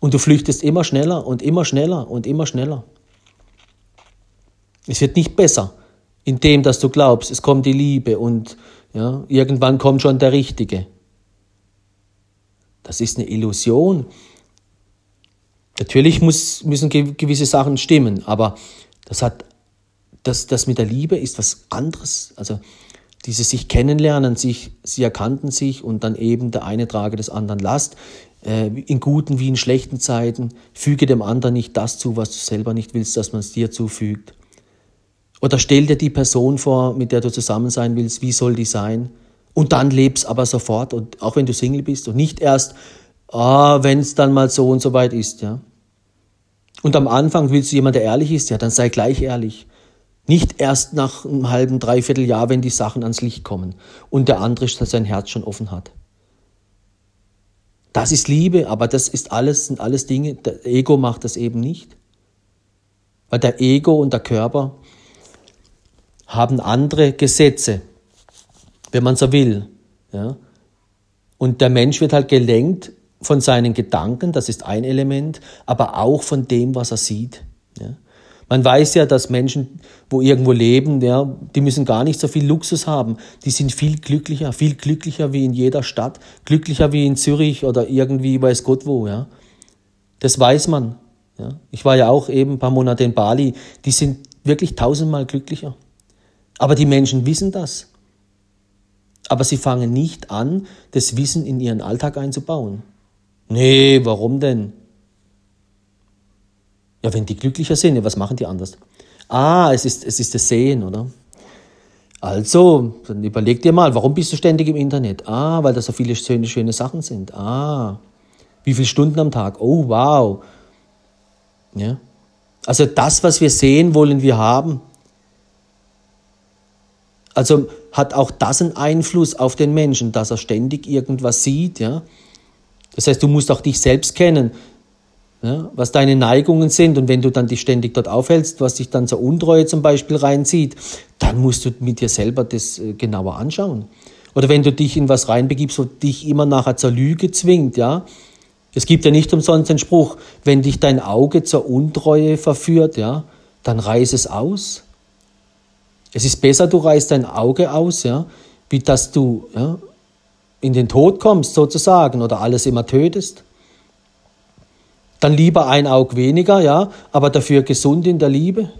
Und du flüchtest immer schneller und immer schneller und immer schneller. Es wird nicht besser, indem dass du glaubst, es kommt die Liebe und ja, irgendwann kommt schon der Richtige. Das ist eine Illusion. Natürlich muss, müssen gewisse Sachen stimmen, aber das, hat, das, das mit der Liebe ist was anderes. Also dieses sich kennenlernen, sich, sie erkannten sich und dann eben der eine trage des anderen Last, äh, in guten wie in schlechten Zeiten, füge dem anderen nicht das zu, was du selber nicht willst, dass man es dir zufügt. Oder stell dir die Person vor, mit der du zusammen sein willst, wie soll die sein? Und dann lebst aber sofort, und auch wenn du Single bist und nicht erst, ah, wenn es dann mal so und so weit ist, ja. Und am Anfang willst du jemand, der ehrlich ist, ja, dann sei gleich ehrlich. Nicht erst nach einem halben, dreiviertel Jahr, wenn die Sachen ans Licht kommen und der andere sein Herz schon offen hat. Das ist Liebe, aber das ist alles, sind alles Dinge, der Ego macht das eben nicht. Weil der Ego und der Körper, haben andere Gesetze, wenn man so will. Ja? Und der Mensch wird halt gelenkt von seinen Gedanken, das ist ein Element, aber auch von dem, was er sieht. Ja? Man weiß ja, dass Menschen, wo irgendwo leben, ja, die müssen gar nicht so viel Luxus haben. Die sind viel glücklicher, viel glücklicher wie in jeder Stadt, glücklicher wie in Zürich oder irgendwie weiß Gott wo. Ja. Das weiß man. Ja. Ich war ja auch eben ein paar Monate in Bali. Die sind wirklich tausendmal glücklicher. Aber die Menschen wissen das. Aber sie fangen nicht an, das Wissen in ihren Alltag einzubauen. Nee, warum denn? Ja, wenn die glücklicher sind, ja, was machen die anders? Ah, es ist, es ist das Sehen, oder? Also, dann überleg dir mal, warum bist du ständig im Internet? Ah, weil da so viele schöne, schöne Sachen sind. Ah, wie viele Stunden am Tag? Oh, wow. Ja. Also das, was wir sehen, wollen wir haben. Also hat auch das einen Einfluss auf den Menschen, dass er ständig irgendwas sieht, ja. Das heißt, du musst auch dich selbst kennen. ja, was deine Neigungen sind. Und wenn du dann dich ständig dort aufhältst, was dich dann zur Untreue zum Beispiel reinzieht, dann musst du mit dir selber das äh, genauer anschauen. Oder wenn du dich in was reinbegibst, wo dich immer nachher zur Lüge zwingt, ja. Es gibt ja nicht umsonst den Spruch, wenn dich dein Auge zur Untreue verführt, ja, dann reiß es aus. Es ist besser, du reißt dein Auge aus, ja, wie dass du ja, in den Tod kommst sozusagen oder alles immer tötest. Dann lieber ein Auge weniger, ja, aber dafür gesund in der Liebe.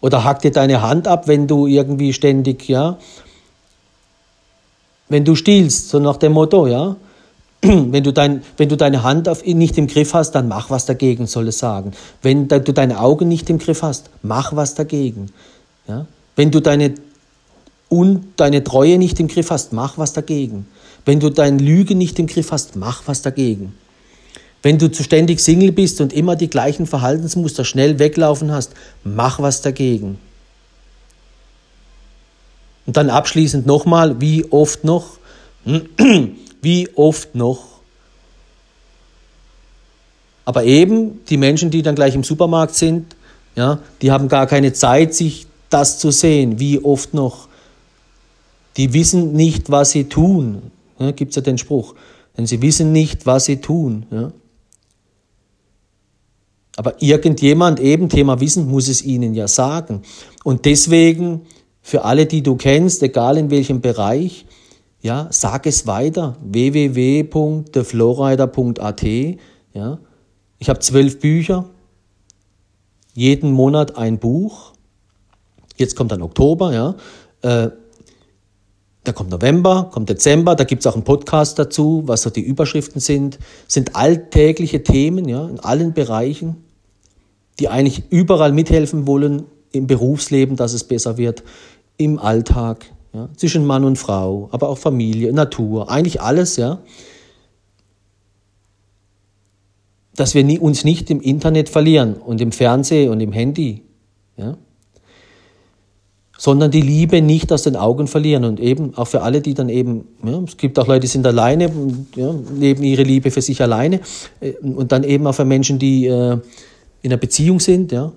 Oder hack dir deine Hand ab, wenn du irgendwie ständig, ja, wenn du stiehlst, so nach dem Motto, ja. Wenn du, dein, wenn du deine Hand auf, nicht im Griff hast, dann mach was dagegen, soll es sagen. Wenn du deine Augen nicht im Griff hast, mach was dagegen. Ja? Wenn du deine, un, deine Treue nicht im Griff hast, mach was dagegen. Wenn du deine Lüge nicht im Griff hast, mach was dagegen. Wenn du zu ständig Single bist und immer die gleichen Verhaltensmuster schnell weglaufen hast, mach was dagegen. Und dann abschließend nochmal, wie oft noch? wie oft noch? Aber eben die Menschen, die dann gleich im Supermarkt sind, ja, die haben gar keine Zeit, sich das zu sehen. Wie oft noch? Die wissen nicht, was sie tun. Ja, Gibt es ja den Spruch. Denn sie wissen nicht, was sie tun. Ja. Aber irgendjemand, eben Thema Wissen, muss es ihnen ja sagen. Und deswegen, für alle, die du kennst, egal in welchem Bereich, ja, sag es weiter. www.theflowrider.at. Ja. Ich habe zwölf Bücher, jeden Monat ein Buch. Jetzt kommt dann Oktober, ja. Äh, da kommt November, kommt Dezember, da gibt es auch einen Podcast dazu, was so die Überschriften sind. Sind alltägliche Themen, ja, in allen Bereichen, die eigentlich überall mithelfen wollen im Berufsleben, dass es besser wird, im Alltag, ja, zwischen Mann und Frau, aber auch Familie, Natur, eigentlich alles, ja. Dass wir uns nicht im Internet verlieren und im Fernsehen und im Handy, ja sondern die Liebe nicht aus den Augen verlieren. Und eben auch für alle, die dann eben, ja, es gibt auch Leute, die sind alleine, ja, leben ihre Liebe für sich alleine. Äh, und dann eben auch für Menschen, die äh, in einer Beziehung sind. Ja.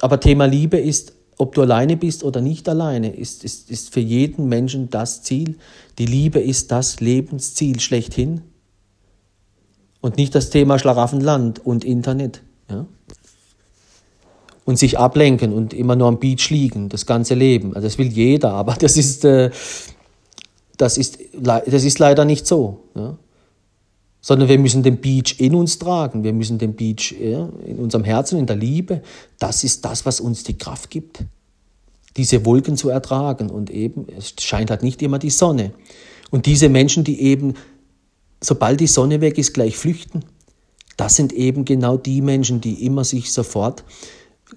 Aber Thema Liebe ist, ob du alleine bist oder nicht alleine, ist, ist, ist für jeden Menschen das Ziel. Die Liebe ist das Lebensziel schlechthin. Und nicht das Thema Schlaraffenland und Internet. Ja und sich ablenken und immer nur am Beach liegen, das ganze Leben. Also das will jeder, aber das ist, äh, das ist, das ist leider nicht so. Ja? Sondern wir müssen den Beach in uns tragen, wir müssen den Beach ja, in unserem Herzen, in der Liebe. Das ist das, was uns die Kraft gibt, diese Wolken zu ertragen. Und eben, es scheint halt nicht immer die Sonne. Und diese Menschen, die eben, sobald die Sonne weg ist, gleich flüchten, das sind eben genau die Menschen, die immer sich sofort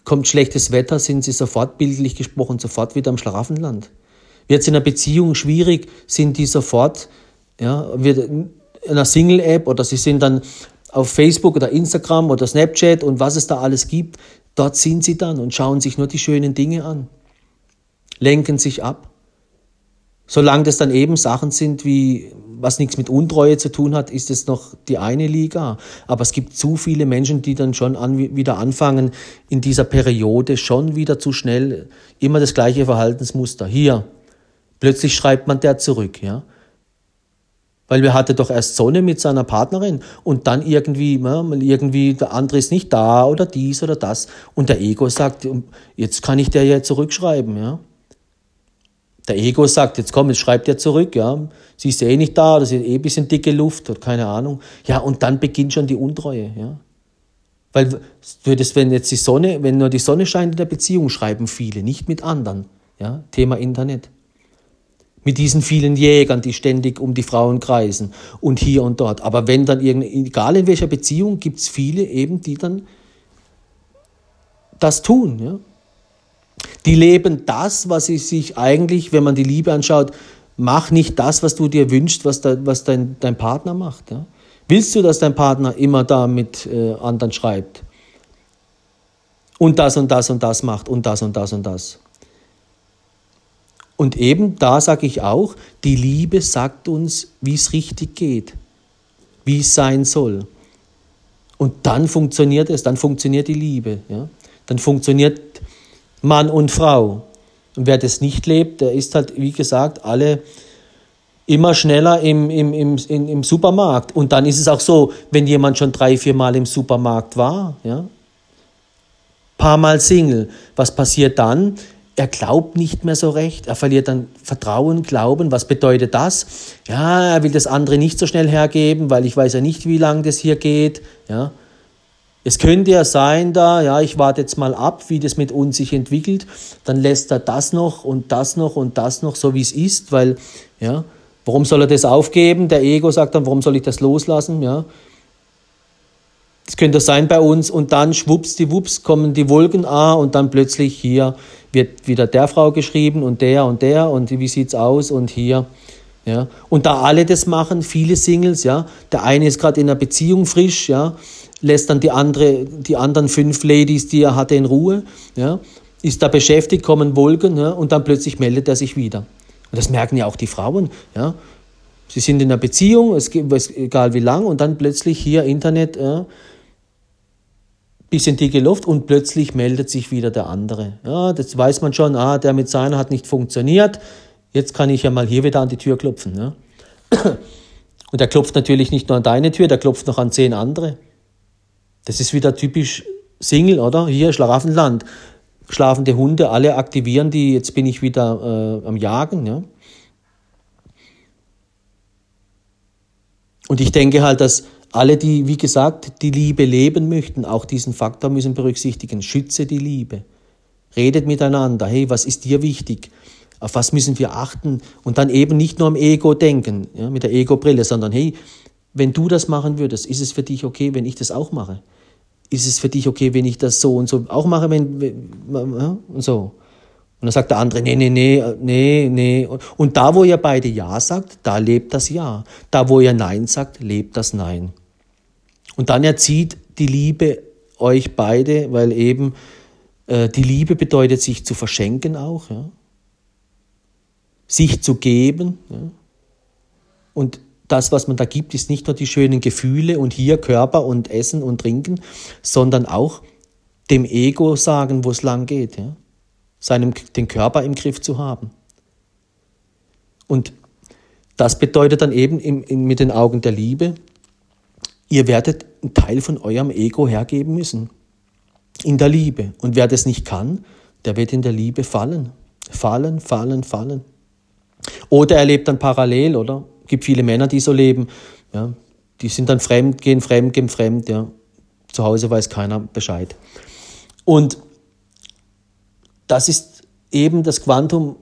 kommt schlechtes Wetter, sind sie sofort bildlich gesprochen, sofort wieder im Schlaraffenland. Wird es in einer Beziehung schwierig, sind die sofort ja, wird in einer Single-App oder sie sind dann auf Facebook oder Instagram oder Snapchat und was es da alles gibt. Dort sind sie dann und schauen sich nur die schönen Dinge an, lenken sich ab. Solange das dann eben Sachen sind wie was nichts mit Untreue zu tun hat, ist es noch die eine Liga. Aber es gibt zu viele Menschen, die dann schon an, wieder anfangen, in dieser Periode schon wieder zu schnell immer das gleiche Verhaltensmuster. Hier, plötzlich schreibt man der zurück, ja. Weil wir hatte doch erst Sonne mit seiner Partnerin und dann irgendwie, ja, irgendwie der andere ist nicht da oder dies oder das. Und der Ego sagt, jetzt kann ich der ja zurückschreiben, ja. Der Ego sagt, jetzt komm, jetzt schreibt er zurück, ja. Sie ist eh nicht da, das ist eh ein bisschen dicke Luft oder keine Ahnung. Ja, und dann beginnt schon die Untreue, ja. Weil würdest, wenn jetzt die Sonne, wenn nur die Sonne scheint in der Beziehung, schreiben viele, nicht mit anderen, ja. Thema Internet. Mit diesen vielen Jägern, die ständig um die Frauen kreisen und hier und dort. Aber wenn dann irgendeine, egal in welcher Beziehung, gibt es viele eben, die dann das tun, ja. Die leben das, was sie sich eigentlich, wenn man die Liebe anschaut, mach nicht das, was du dir wünschst, was, da, was dein, dein Partner macht. Ja? Willst du, dass dein Partner immer da mit äh, anderen schreibt? Und das und das und das macht und das und das und das. Und eben da sage ich auch, die Liebe sagt uns, wie es richtig geht, wie es sein soll. Und dann funktioniert es, dann funktioniert die Liebe. Ja? Dann funktioniert Mann und Frau. Und wer das nicht lebt, der ist halt, wie gesagt, alle immer schneller im, im, im, im Supermarkt. Und dann ist es auch so, wenn jemand schon drei, vier Mal im Supermarkt war, ja, paar Mal Single, was passiert dann? Er glaubt nicht mehr so recht, er verliert dann Vertrauen, Glauben. Was bedeutet das? Ja, er will das andere nicht so schnell hergeben, weil ich weiß ja nicht, wie lange das hier geht. Ja, es könnte ja sein, da, ja, ich warte jetzt mal ab, wie das mit uns sich entwickelt. Dann lässt er das noch und das noch und das noch, so wie es ist, weil, ja, warum soll er das aufgeben? Der Ego sagt dann, warum soll ich das loslassen? Ja, das könnte sein bei uns und dann schwupps die Wups kommen die Wolken ah und dann plötzlich hier wird wieder der Frau geschrieben und der und der und wie sieht's aus und hier ja und da alle das machen viele Singles ja der eine ist gerade in einer Beziehung frisch ja lässt dann die, andere, die anderen fünf Ladies, die er hatte, in Ruhe, ja, ist da beschäftigt, kommen Wolken ja, und dann plötzlich meldet er sich wieder. Und das merken ja auch die Frauen. Ja. Sie sind in einer Beziehung, es egal wie lang, und dann plötzlich hier Internet, ja, bisschen dicke Luft und plötzlich meldet sich wieder der andere. Ja, das weiß man schon, ah, der mit seiner hat nicht funktioniert, jetzt kann ich ja mal hier wieder an die Tür klopfen. Ja. Und er klopft natürlich nicht nur an deine Tür, der klopft noch an zehn andere. Das ist wieder typisch Single, oder? Hier, Schlaraffenland. Schlafende Hunde, alle aktivieren die, jetzt bin ich wieder äh, am Jagen. Ja? Und ich denke halt, dass alle, die, wie gesagt, die Liebe leben möchten, auch diesen Faktor müssen berücksichtigen. Schütze die Liebe. Redet miteinander. Hey, was ist dir wichtig? Auf was müssen wir achten? Und dann eben nicht nur am Ego denken, ja, mit der Ego-Brille, sondern hey, wenn du das machen würdest, ist es für dich okay, wenn ich das auch mache? Ist es für dich okay, wenn ich das so und so auch mache, wenn, wenn und so? Und dann sagt der andere, nee, nee, nee, nee, nee. Und da, wo ihr beide Ja sagt, da lebt das Ja. Da, wo ihr Nein sagt, lebt das Nein. Und dann erzieht die Liebe euch beide, weil eben äh, die Liebe bedeutet, sich zu verschenken auch, ja? sich zu geben. Ja? Und das, was man da gibt, ist nicht nur die schönen Gefühle und hier Körper und Essen und Trinken, sondern auch dem Ego sagen, wo es lang geht, ja? Seinem, den Körper im Griff zu haben. Und das bedeutet dann eben im, im, mit den Augen der Liebe, ihr werdet einen Teil von eurem Ego hergeben müssen. In der Liebe. Und wer das nicht kann, der wird in der Liebe fallen. Fallen, fallen, fallen. Oder er lebt dann parallel, oder? Gibt viele Männer, die so leben. Ja, die sind dann fremd, gehen fremd, gehen fremd. Ja. Zu Hause weiß keiner Bescheid. Und das ist eben das Quantum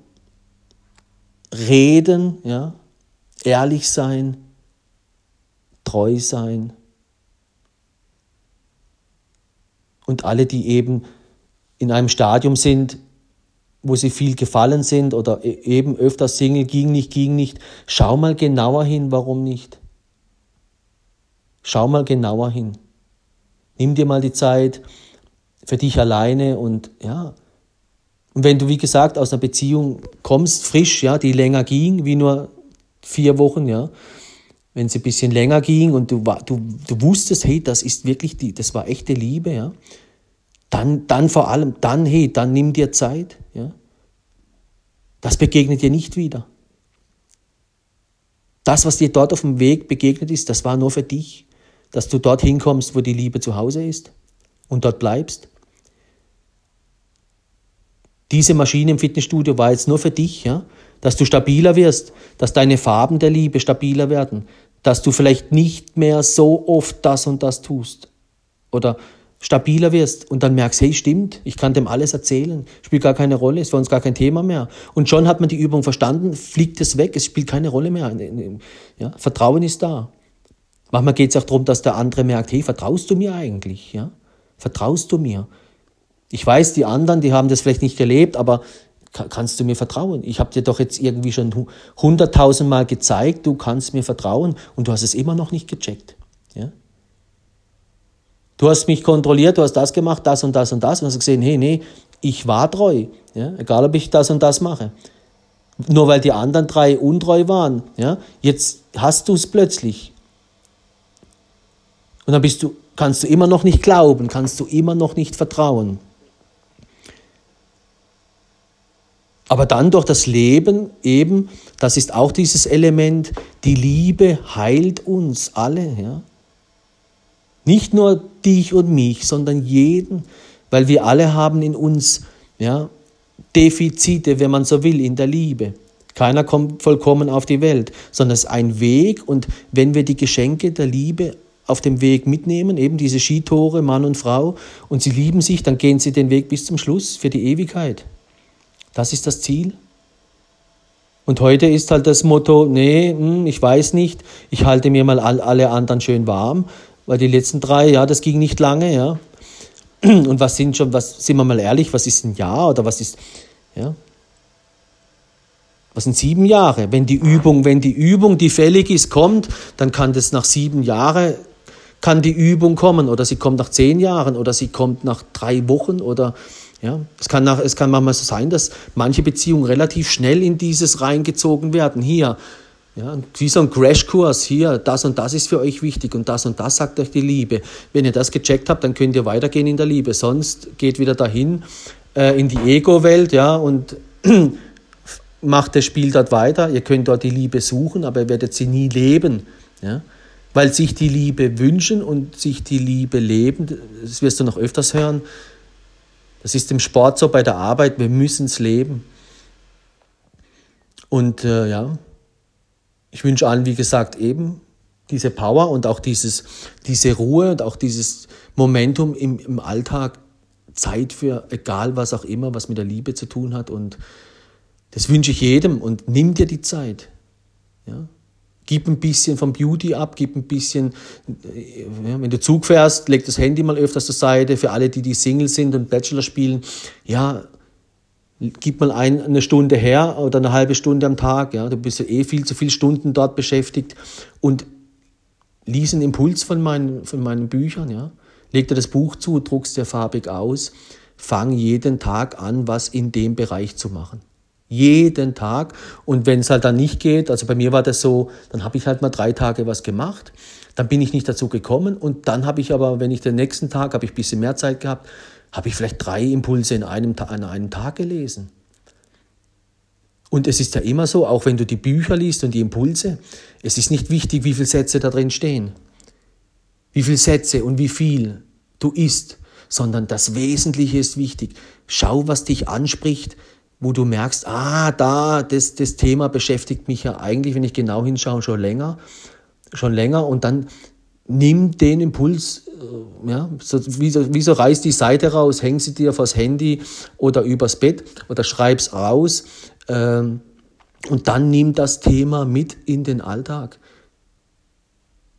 Reden, ja, ehrlich sein, treu sein. Und alle, die eben in einem Stadium sind, wo sie viel gefallen sind oder e-, eben öfter Single, ging nicht, ging nicht. Schau mal genauer hin, warum nicht. Schau mal genauer hin. Nimm dir mal die Zeit für dich alleine und ja. Und wenn du, wie gesagt, aus einer Beziehung kommst, frisch, ja, die länger ging, wie nur vier Wochen, ja, wenn sie ein bisschen länger ging und du, du, du wusstest, hey, das ist wirklich die, das war echte Liebe, ja, dann, dann vor allem, dann, hey, dann nimm dir Zeit. Ja? Das begegnet dir nicht wieder. Das, was dir dort auf dem Weg begegnet ist, das war nur für dich, dass du dorthin kommst, wo die Liebe zu Hause ist und dort bleibst. Diese Maschine im Fitnessstudio war jetzt nur für dich, ja? dass du stabiler wirst, dass deine Farben der Liebe stabiler werden, dass du vielleicht nicht mehr so oft das und das tust oder stabiler wirst und dann merkst, hey, stimmt, ich kann dem alles erzählen, spielt gar keine Rolle, ist für uns gar kein Thema mehr. Und schon hat man die Übung verstanden, fliegt es weg, es spielt keine Rolle mehr. Ja? Vertrauen ist da. Manchmal geht es auch darum, dass der andere merkt, hey, vertraust du mir eigentlich? Ja? Vertraust du mir? Ich weiß, die anderen, die haben das vielleicht nicht erlebt, aber kannst du mir vertrauen? Ich habe dir doch jetzt irgendwie schon hunderttausend Mal gezeigt, du kannst mir vertrauen und du hast es immer noch nicht gecheckt. Ja? Du hast mich kontrolliert, du hast das gemacht, das und das und das und hast gesehen, hey, nee, ich war treu, ja, egal ob ich das und das mache. Nur weil die anderen drei untreu waren, ja, jetzt hast du es plötzlich. Und dann bist du kannst du immer noch nicht glauben, kannst du immer noch nicht vertrauen. Aber dann durch das Leben eben, das ist auch dieses Element, die Liebe heilt uns alle. Ja? Nicht nur dich und mich, sondern jeden, weil wir alle haben in uns ja, Defizite, wenn man so will, in der Liebe. Keiner kommt vollkommen auf die Welt, sondern es ist ein Weg und wenn wir die Geschenke der Liebe auf dem Weg mitnehmen, eben diese Skitore, Mann und Frau, und sie lieben sich, dann gehen sie den Weg bis zum Schluss für die Ewigkeit. Das ist das Ziel. Und heute ist halt das Motto, nee, hm, ich weiß nicht, ich halte mir mal alle anderen schön warm, weil die letzten drei, ja, das ging nicht lange, ja. Und was sind schon, was, sind wir mal ehrlich, was ist ein Jahr oder was ist, ja, was sind sieben Jahre? Wenn die Übung, wenn die Übung, die fällig ist, kommt, dann kann das nach sieben Jahren, kann die Übung kommen oder sie kommt nach zehn Jahren oder sie kommt nach drei Wochen oder ja, es kann, nach, es kann manchmal so sein, dass manche Beziehungen relativ schnell in dieses reingezogen werden. Hier, ja, wie so ein Crashkurs, hier, das und das ist für euch wichtig und das und das sagt euch die Liebe. Wenn ihr das gecheckt habt, dann könnt ihr weitergehen in der Liebe. Sonst geht wieder dahin äh, in die Ego-Welt, ja, und macht das Spiel dort weiter. Ihr könnt dort die Liebe suchen, aber ihr werdet sie nie leben. Ja? Weil sich die Liebe wünschen und sich die Liebe leben, das wirst du noch öfters hören. Das ist im Sport so, bei der Arbeit, wir müssen es leben. Und äh, ja, ich wünsche allen, wie gesagt, eben diese Power und auch dieses, diese Ruhe und auch dieses Momentum im, im Alltag, Zeit für egal was auch immer, was mit der Liebe zu tun hat und das wünsche ich jedem und nimm dir die Zeit. Ja? Gib ein bisschen vom Beauty ab, gib ein bisschen, ja, wenn du Zug fährst, leg das Handy mal öfters zur Seite. Für alle, die die Single sind und Bachelor spielen, ja, gib mal ein, eine Stunde her oder eine halbe Stunde am Tag. Ja, du bist ja eh viel zu viele Stunden dort beschäftigt und lies einen Impuls von meinen, von meinen Büchern. Ja. Leg dir das Buch zu, druckst dir farbig aus, fang jeden Tag an, was in dem Bereich zu machen. Jeden Tag. Und wenn es halt dann nicht geht, also bei mir war das so, dann habe ich halt mal drei Tage was gemacht. Dann bin ich nicht dazu gekommen. Und dann habe ich aber, wenn ich den nächsten Tag, habe ich ein bisschen mehr Zeit gehabt, habe ich vielleicht drei Impulse in einem, an einem Tag gelesen. Und es ist ja immer so, auch wenn du die Bücher liest und die Impulse, es ist nicht wichtig, wie viele Sätze da drin stehen. Wie viele Sätze und wie viel du isst, sondern das Wesentliche ist wichtig. Schau, was dich anspricht, wo du merkst, ah, da, das, das Thema beschäftigt mich ja eigentlich, wenn ich genau hinschaue, schon länger, schon länger und dann nimm den Impuls, äh, ja, so, wieso, wieso reiß die Seite raus, häng sie dir vors Handy oder übers Bett oder schreib's raus ähm, und dann nimm das Thema mit in den Alltag.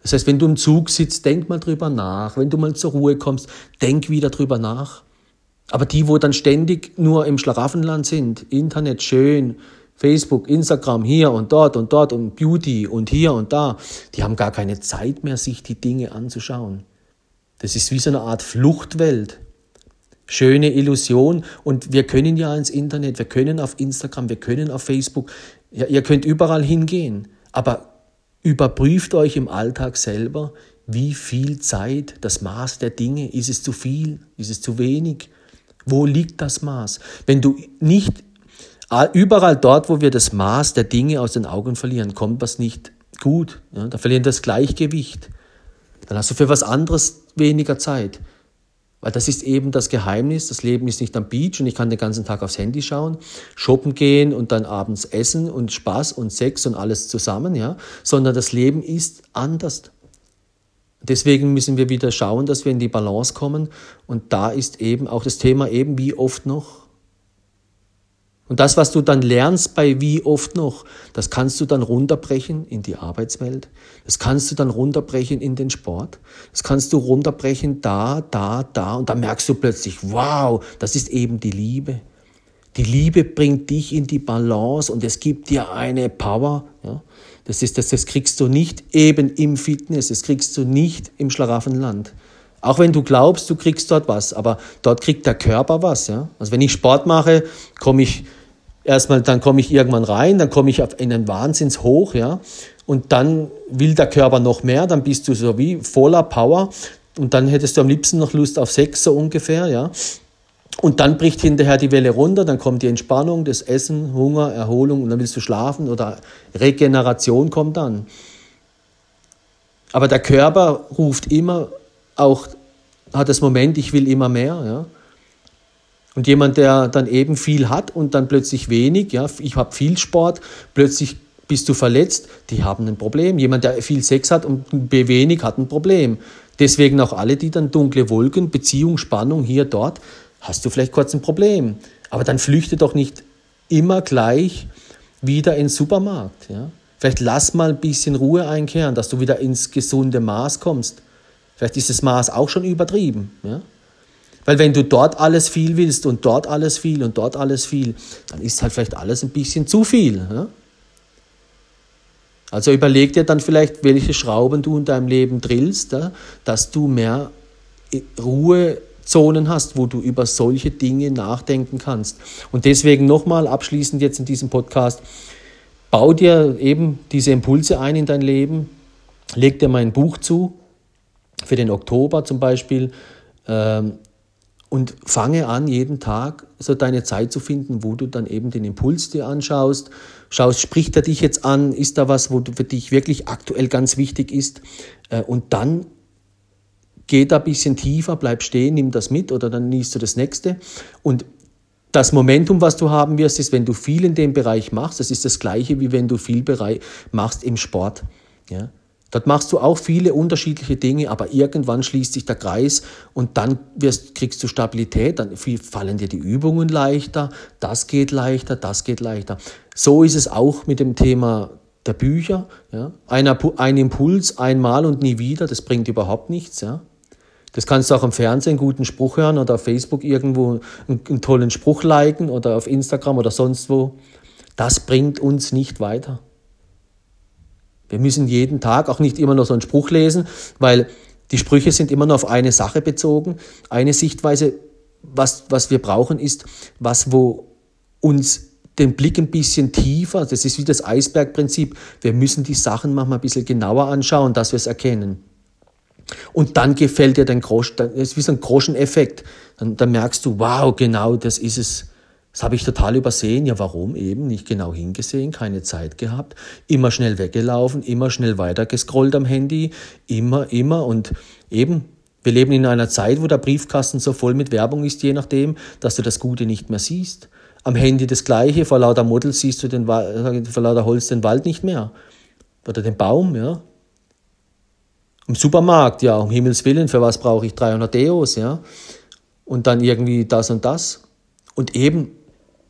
Das heißt, wenn du im Zug sitzt, denk mal drüber nach. Wenn du mal zur Ruhe kommst, denk wieder drüber nach. Aber die, wo dann ständig nur im Schlaraffenland sind, Internet schön, Facebook, Instagram hier und dort und dort und Beauty und hier und da, die haben gar keine Zeit mehr, sich die Dinge anzuschauen. Das ist wie so eine Art Fluchtwelt. Schöne Illusion. Und wir können ja ins Internet, wir können auf Instagram, wir können auf Facebook, ja, ihr könnt überall hingehen. Aber überprüft euch im Alltag selber, wie viel Zeit, das Maß der Dinge, ist es zu viel, ist es zu wenig? Wo liegt das Maß? Wenn du nicht überall dort, wo wir das Maß der Dinge aus den Augen verlieren, kommt was nicht gut. Ja, da verlieren das Gleichgewicht. Dann hast du für was anderes weniger Zeit. Weil das ist eben das Geheimnis. Das Leben ist nicht am Beach und ich kann den ganzen Tag aufs Handy schauen, shoppen gehen und dann abends essen und Spaß und Sex und alles zusammen, ja. Sondern das Leben ist anders. Deswegen müssen wir wieder schauen, dass wir in die Balance kommen. Und da ist eben auch das Thema eben, wie oft noch. Und das, was du dann lernst bei wie oft noch, das kannst du dann runterbrechen in die Arbeitswelt. Das kannst du dann runterbrechen in den Sport. Das kannst du runterbrechen da, da, da. Und dann merkst du plötzlich, wow, das ist eben die Liebe. Die Liebe bringt dich in die Balance und es gibt dir eine Power. Ja? Das, ist, das, das kriegst du nicht eben im Fitness, das kriegst du nicht im Schlaraffenland. Auch wenn du glaubst, du kriegst dort was, aber dort kriegt der Körper was. Ja? Also wenn ich Sport mache, komme ich erstmal, dann komme ich irgendwann rein, dann komme ich auf einen Wahnsinnshoch, ja, und dann will der Körper noch mehr, dann bist du so wie voller Power, und dann hättest du am liebsten noch Lust auf Sex, so ungefähr, ja. Und dann bricht hinterher die Welle runter, dann kommt die Entspannung, das Essen, Hunger, Erholung und dann willst du schlafen oder Regeneration kommt dann. Aber der Körper ruft immer auch, hat das Moment, ich will immer mehr. Ja? Und jemand, der dann eben viel hat und dann plötzlich wenig, ja, ich habe viel Sport, plötzlich bist du verletzt, die haben ein Problem. Jemand, der viel Sex hat und wenig, hat ein Problem. Deswegen auch alle, die dann dunkle Wolken, Beziehung, Spannung hier, dort, hast du vielleicht kurz ein Problem. Aber dann flüchte doch nicht immer gleich wieder ins Supermarkt. Ja? Vielleicht lass mal ein bisschen Ruhe einkehren, dass du wieder ins gesunde Maß kommst. Vielleicht ist das Maß auch schon übertrieben. Ja? Weil wenn du dort alles viel willst und dort alles viel und dort alles viel, dann ist halt vielleicht alles ein bisschen zu viel. Ja? Also überleg dir dann vielleicht, welche Schrauben du in deinem Leben drillst, ja? dass du mehr Ruhe Zonen hast, wo du über solche Dinge nachdenken kannst. Und deswegen nochmal abschließend jetzt in diesem Podcast, bau dir eben diese Impulse ein in dein Leben, leg dir mein Buch zu, für den Oktober zum Beispiel, ähm, und fange an, jeden Tag so deine Zeit zu finden, wo du dann eben den Impuls dir anschaust, schaust, spricht er dich jetzt an, ist da was, wo für dich wirklich aktuell ganz wichtig ist, äh, und dann geh da ein bisschen tiefer, bleib stehen, nimm das mit oder dann liest du das nächste. Und das Momentum, was du haben wirst, ist, wenn du viel in dem Bereich machst, das ist das gleiche, wie wenn du viel Bereich machst im Sport. Ja? Dort machst du auch viele unterschiedliche Dinge, aber irgendwann schließt sich der Kreis und dann wirst, kriegst du Stabilität, dann fallen dir die Übungen leichter, das geht leichter, das geht leichter. So ist es auch mit dem Thema der Bücher. Ja? Ein, ein Impuls einmal und nie wieder, das bringt überhaupt nichts. Ja? Das kannst du auch im Fernsehen einen guten Spruch hören oder auf Facebook irgendwo einen, einen tollen Spruch liken oder auf Instagram oder sonst wo. Das bringt uns nicht weiter. Wir müssen jeden Tag auch nicht immer nur so einen Spruch lesen, weil die Sprüche sind immer nur auf eine Sache bezogen. Eine Sichtweise, was, was wir brauchen, ist was, wo uns den Blick ein bisschen tiefer, das ist wie das Eisbergprinzip, wir müssen die Sachen manchmal ein bisschen genauer anschauen, dass wir es erkennen. Und dann gefällt dir dein Grosch, das ist wie so ein Groscheneffekt. Dann, dann merkst du, wow, genau, das ist es. Das habe ich total übersehen. Ja, warum eben? Nicht genau hingesehen, keine Zeit gehabt, immer schnell weggelaufen, immer schnell weitergescrollt am Handy, immer, immer. Und eben, wir leben in einer Zeit, wo der Briefkasten so voll mit Werbung ist, je nachdem, dass du das Gute nicht mehr siehst. Am Handy das Gleiche, vor lauter Models siehst du den, vor lauter Holz den Wald nicht mehr. Oder den Baum, ja. Im Supermarkt, ja, um Himmels Willen, für was brauche ich 300 Deos, ja? Und dann irgendwie das und das. Und eben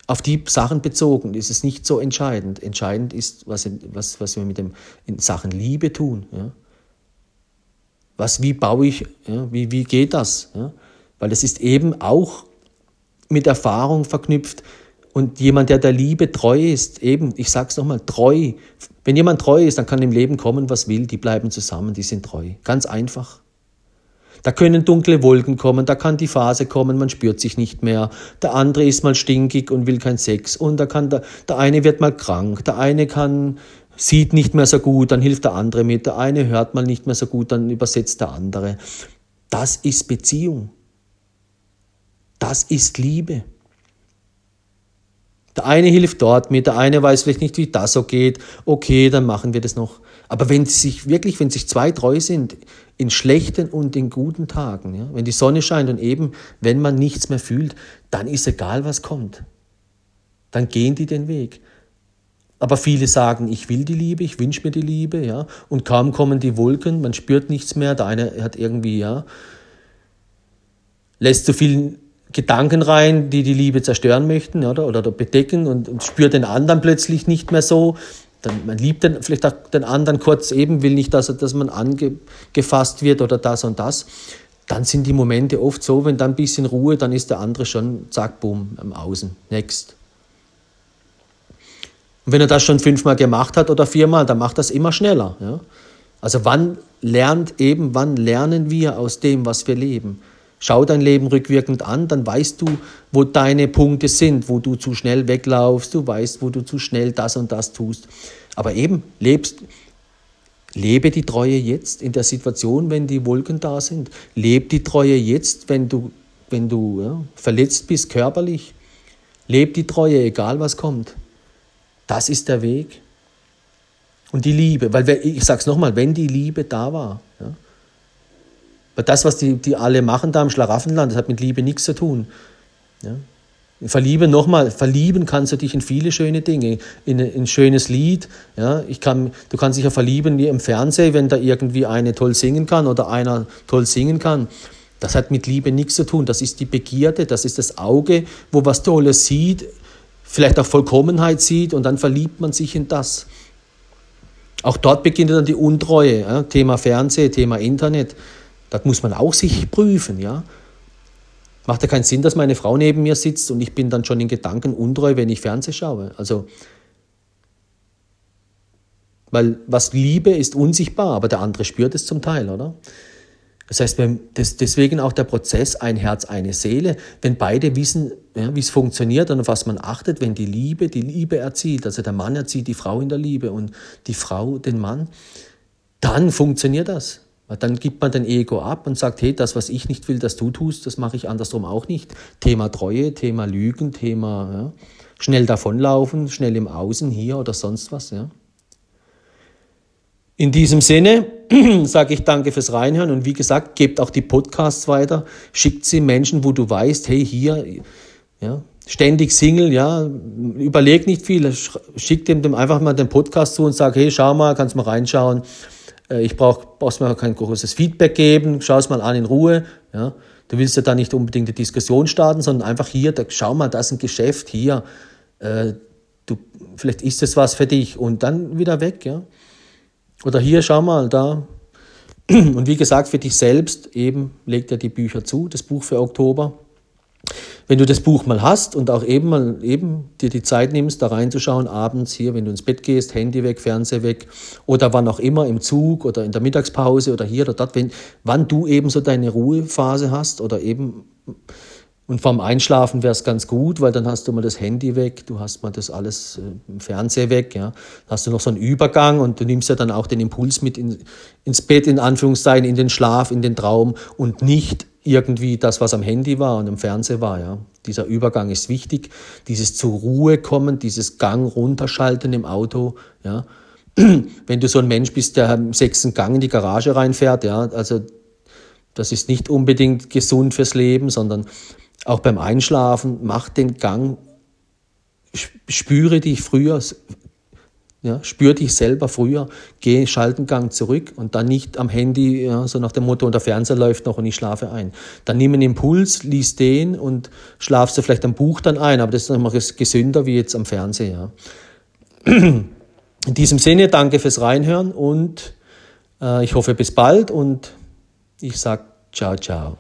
auf die Sachen bezogen ist es nicht so entscheidend. Entscheidend ist, was, was, was wir mit dem in Sachen Liebe tun. Ja? Was, wie baue ich, ja? wie, wie geht das? Ja? Weil es ist eben auch mit Erfahrung verknüpft, und jemand, der der Liebe treu ist, eben, ich sag's nochmal, treu. Wenn jemand treu ist, dann kann im Leben kommen, was will. Die bleiben zusammen, die sind treu. Ganz einfach. Da können dunkle Wolken kommen, da kann die Phase kommen, man spürt sich nicht mehr. Der andere ist mal stinkig und will kein Sex. Und da kann der, der eine wird mal krank, der eine kann, sieht nicht mehr so gut, dann hilft der andere mit. Der eine hört mal nicht mehr so gut, dann übersetzt der andere. Das ist Beziehung. Das ist Liebe. Der eine hilft dort mit, der eine weiß vielleicht nicht, wie das so geht. Okay, dann machen wir das noch. Aber wenn sich wirklich, wenn sich zwei treu sind, in schlechten und in guten Tagen, ja, wenn die Sonne scheint und eben, wenn man nichts mehr fühlt, dann ist egal, was kommt. Dann gehen die den Weg. Aber viele sagen, ich will die Liebe, ich wünsche mir die Liebe, ja. Und kaum kommen die Wolken, man spürt nichts mehr. Der eine hat irgendwie, ja, lässt zu viel Gedanken rein, die die Liebe zerstören möchten oder, oder bedecken und, und spürt den anderen plötzlich nicht mehr so. Dann, man liebt den, vielleicht auch den anderen kurz eben, will nicht, dass, dass man angefasst wird oder das und das. Dann sind die Momente oft so, wenn dann ein bisschen Ruhe, dann ist der andere schon, zack, boom, am Außen. Next. Und wenn er das schon fünfmal gemacht hat oder viermal, dann macht das immer schneller. Ja? Also wann lernt eben, wann lernen wir aus dem, was wir leben? Schau dein Leben rückwirkend an, dann weißt du, wo deine Punkte sind, wo du zu schnell weglaufst, du weißt, wo du zu schnell das und das tust. Aber eben, lebst, Lebe die Treue jetzt in der Situation, wenn die Wolken da sind. Lebe die Treue jetzt, wenn du, wenn du ja, verletzt bist körperlich. Lebe die Treue, egal was kommt. Das ist der Weg. Und die Liebe, weil ich sage es nochmal, wenn die Liebe da war, weil das, was die, die alle machen da im Schlaraffenland, das hat mit Liebe nichts zu tun. Ja. Verlieben nochmal, verlieben kannst du dich in viele schöne Dinge, in ein schönes Lied. Ja, ich kann, du kannst dich ja verlieben wie im Fernsehen, wenn da irgendwie eine toll singen kann oder einer toll singen kann. Das hat mit Liebe nichts zu tun. Das ist die Begierde, das ist das Auge, wo was Tolles sieht, vielleicht auch Vollkommenheit sieht und dann verliebt man sich in das. Auch dort beginnt dann die Untreue. Ja? Thema Fernsehen, Thema Internet. Das muss man auch sich prüfen. Ja? Macht ja keinen Sinn, dass meine Frau neben mir sitzt und ich bin dann schon in Gedanken untreu, wenn ich Fernsehen schaue. Also, weil was Liebe ist unsichtbar, aber der andere spürt es zum Teil, oder? Das heißt, deswegen auch der Prozess ein Herz, eine Seele, wenn beide wissen, ja, wie es funktioniert und auf was man achtet, wenn die Liebe die Liebe erzieht, also der Mann erzieht die Frau in der Liebe und die Frau den Mann, dann funktioniert das. Dann gibt man den Ego ab und sagt, hey, das, was ich nicht will, dass du tust, das mache ich andersrum auch nicht. Thema Treue, Thema Lügen, Thema ja, schnell davonlaufen, schnell im Außen hier oder sonst was. Ja. In diesem Sinne sage ich danke fürs Reinhören und wie gesagt, gebt auch die Podcasts weiter, schickt sie Menschen, wo du weißt, hey, hier, ja, ständig Single, ja, überleg nicht viel, schick dem, einfach mal den Podcast zu und sag, hey, schau mal, kannst mal reinschauen. Äh, ich brauch, brauchst mir kein großes Feedback geben, schau es mal an in Ruhe, ja. Du willst ja da nicht unbedingt eine Diskussion starten, sondern einfach hier, da, schau mal, das ist ein Geschäft hier, äh, du, vielleicht ist es was für dich und dann wieder weg, ja. Oder hier, schau mal, da. Und wie gesagt, für dich selbst eben legt er die Bücher zu, das Buch für Oktober. Wenn du das Buch mal hast und auch eben mal eben dir die Zeit nimmst, da reinzuschauen, abends hier, wenn du ins Bett gehst, Handy weg, Fernseher weg oder wann auch immer, im Zug oder in der Mittagspause oder hier oder dort, wenn, wann du eben so deine Ruhephase hast oder eben und vorm Einschlafen wäre es ganz gut, weil dann hast du mal das Handy weg, du hast mal das alles äh, im Fernseher weg, ja. Dann hast du noch so einen Übergang und du nimmst ja dann auch den Impuls mit in, ins Bett, in Anführungszeichen, in den Schlaf, in den Traum und nicht irgendwie das, was am Handy war und im Fernseher war, ja. Dieser Übergang ist wichtig, dieses zur Ruhe kommen, dieses Gang runterschalten im Auto, ja. Wenn du so ein Mensch bist, der im sechsten Gang in die Garage reinfährt, ja, also das ist nicht unbedingt gesund fürs Leben, sondern auch beim Einschlafen, mach den Gang, spüre dich früher, ja, spür dich selber früher, geh Schaltengang zurück und dann nicht am Handy, ja, so nach dem Motto, und der Fernseher läuft noch und ich schlafe ein. Dann nimm einen Impuls, lies den und schlafst du vielleicht am Buch dann ein, aber das ist nochmal gesünder wie jetzt am Fernseher. Ja. In diesem Sinne, danke fürs Reinhören und äh, ich hoffe bis bald und ich sage ciao, ciao.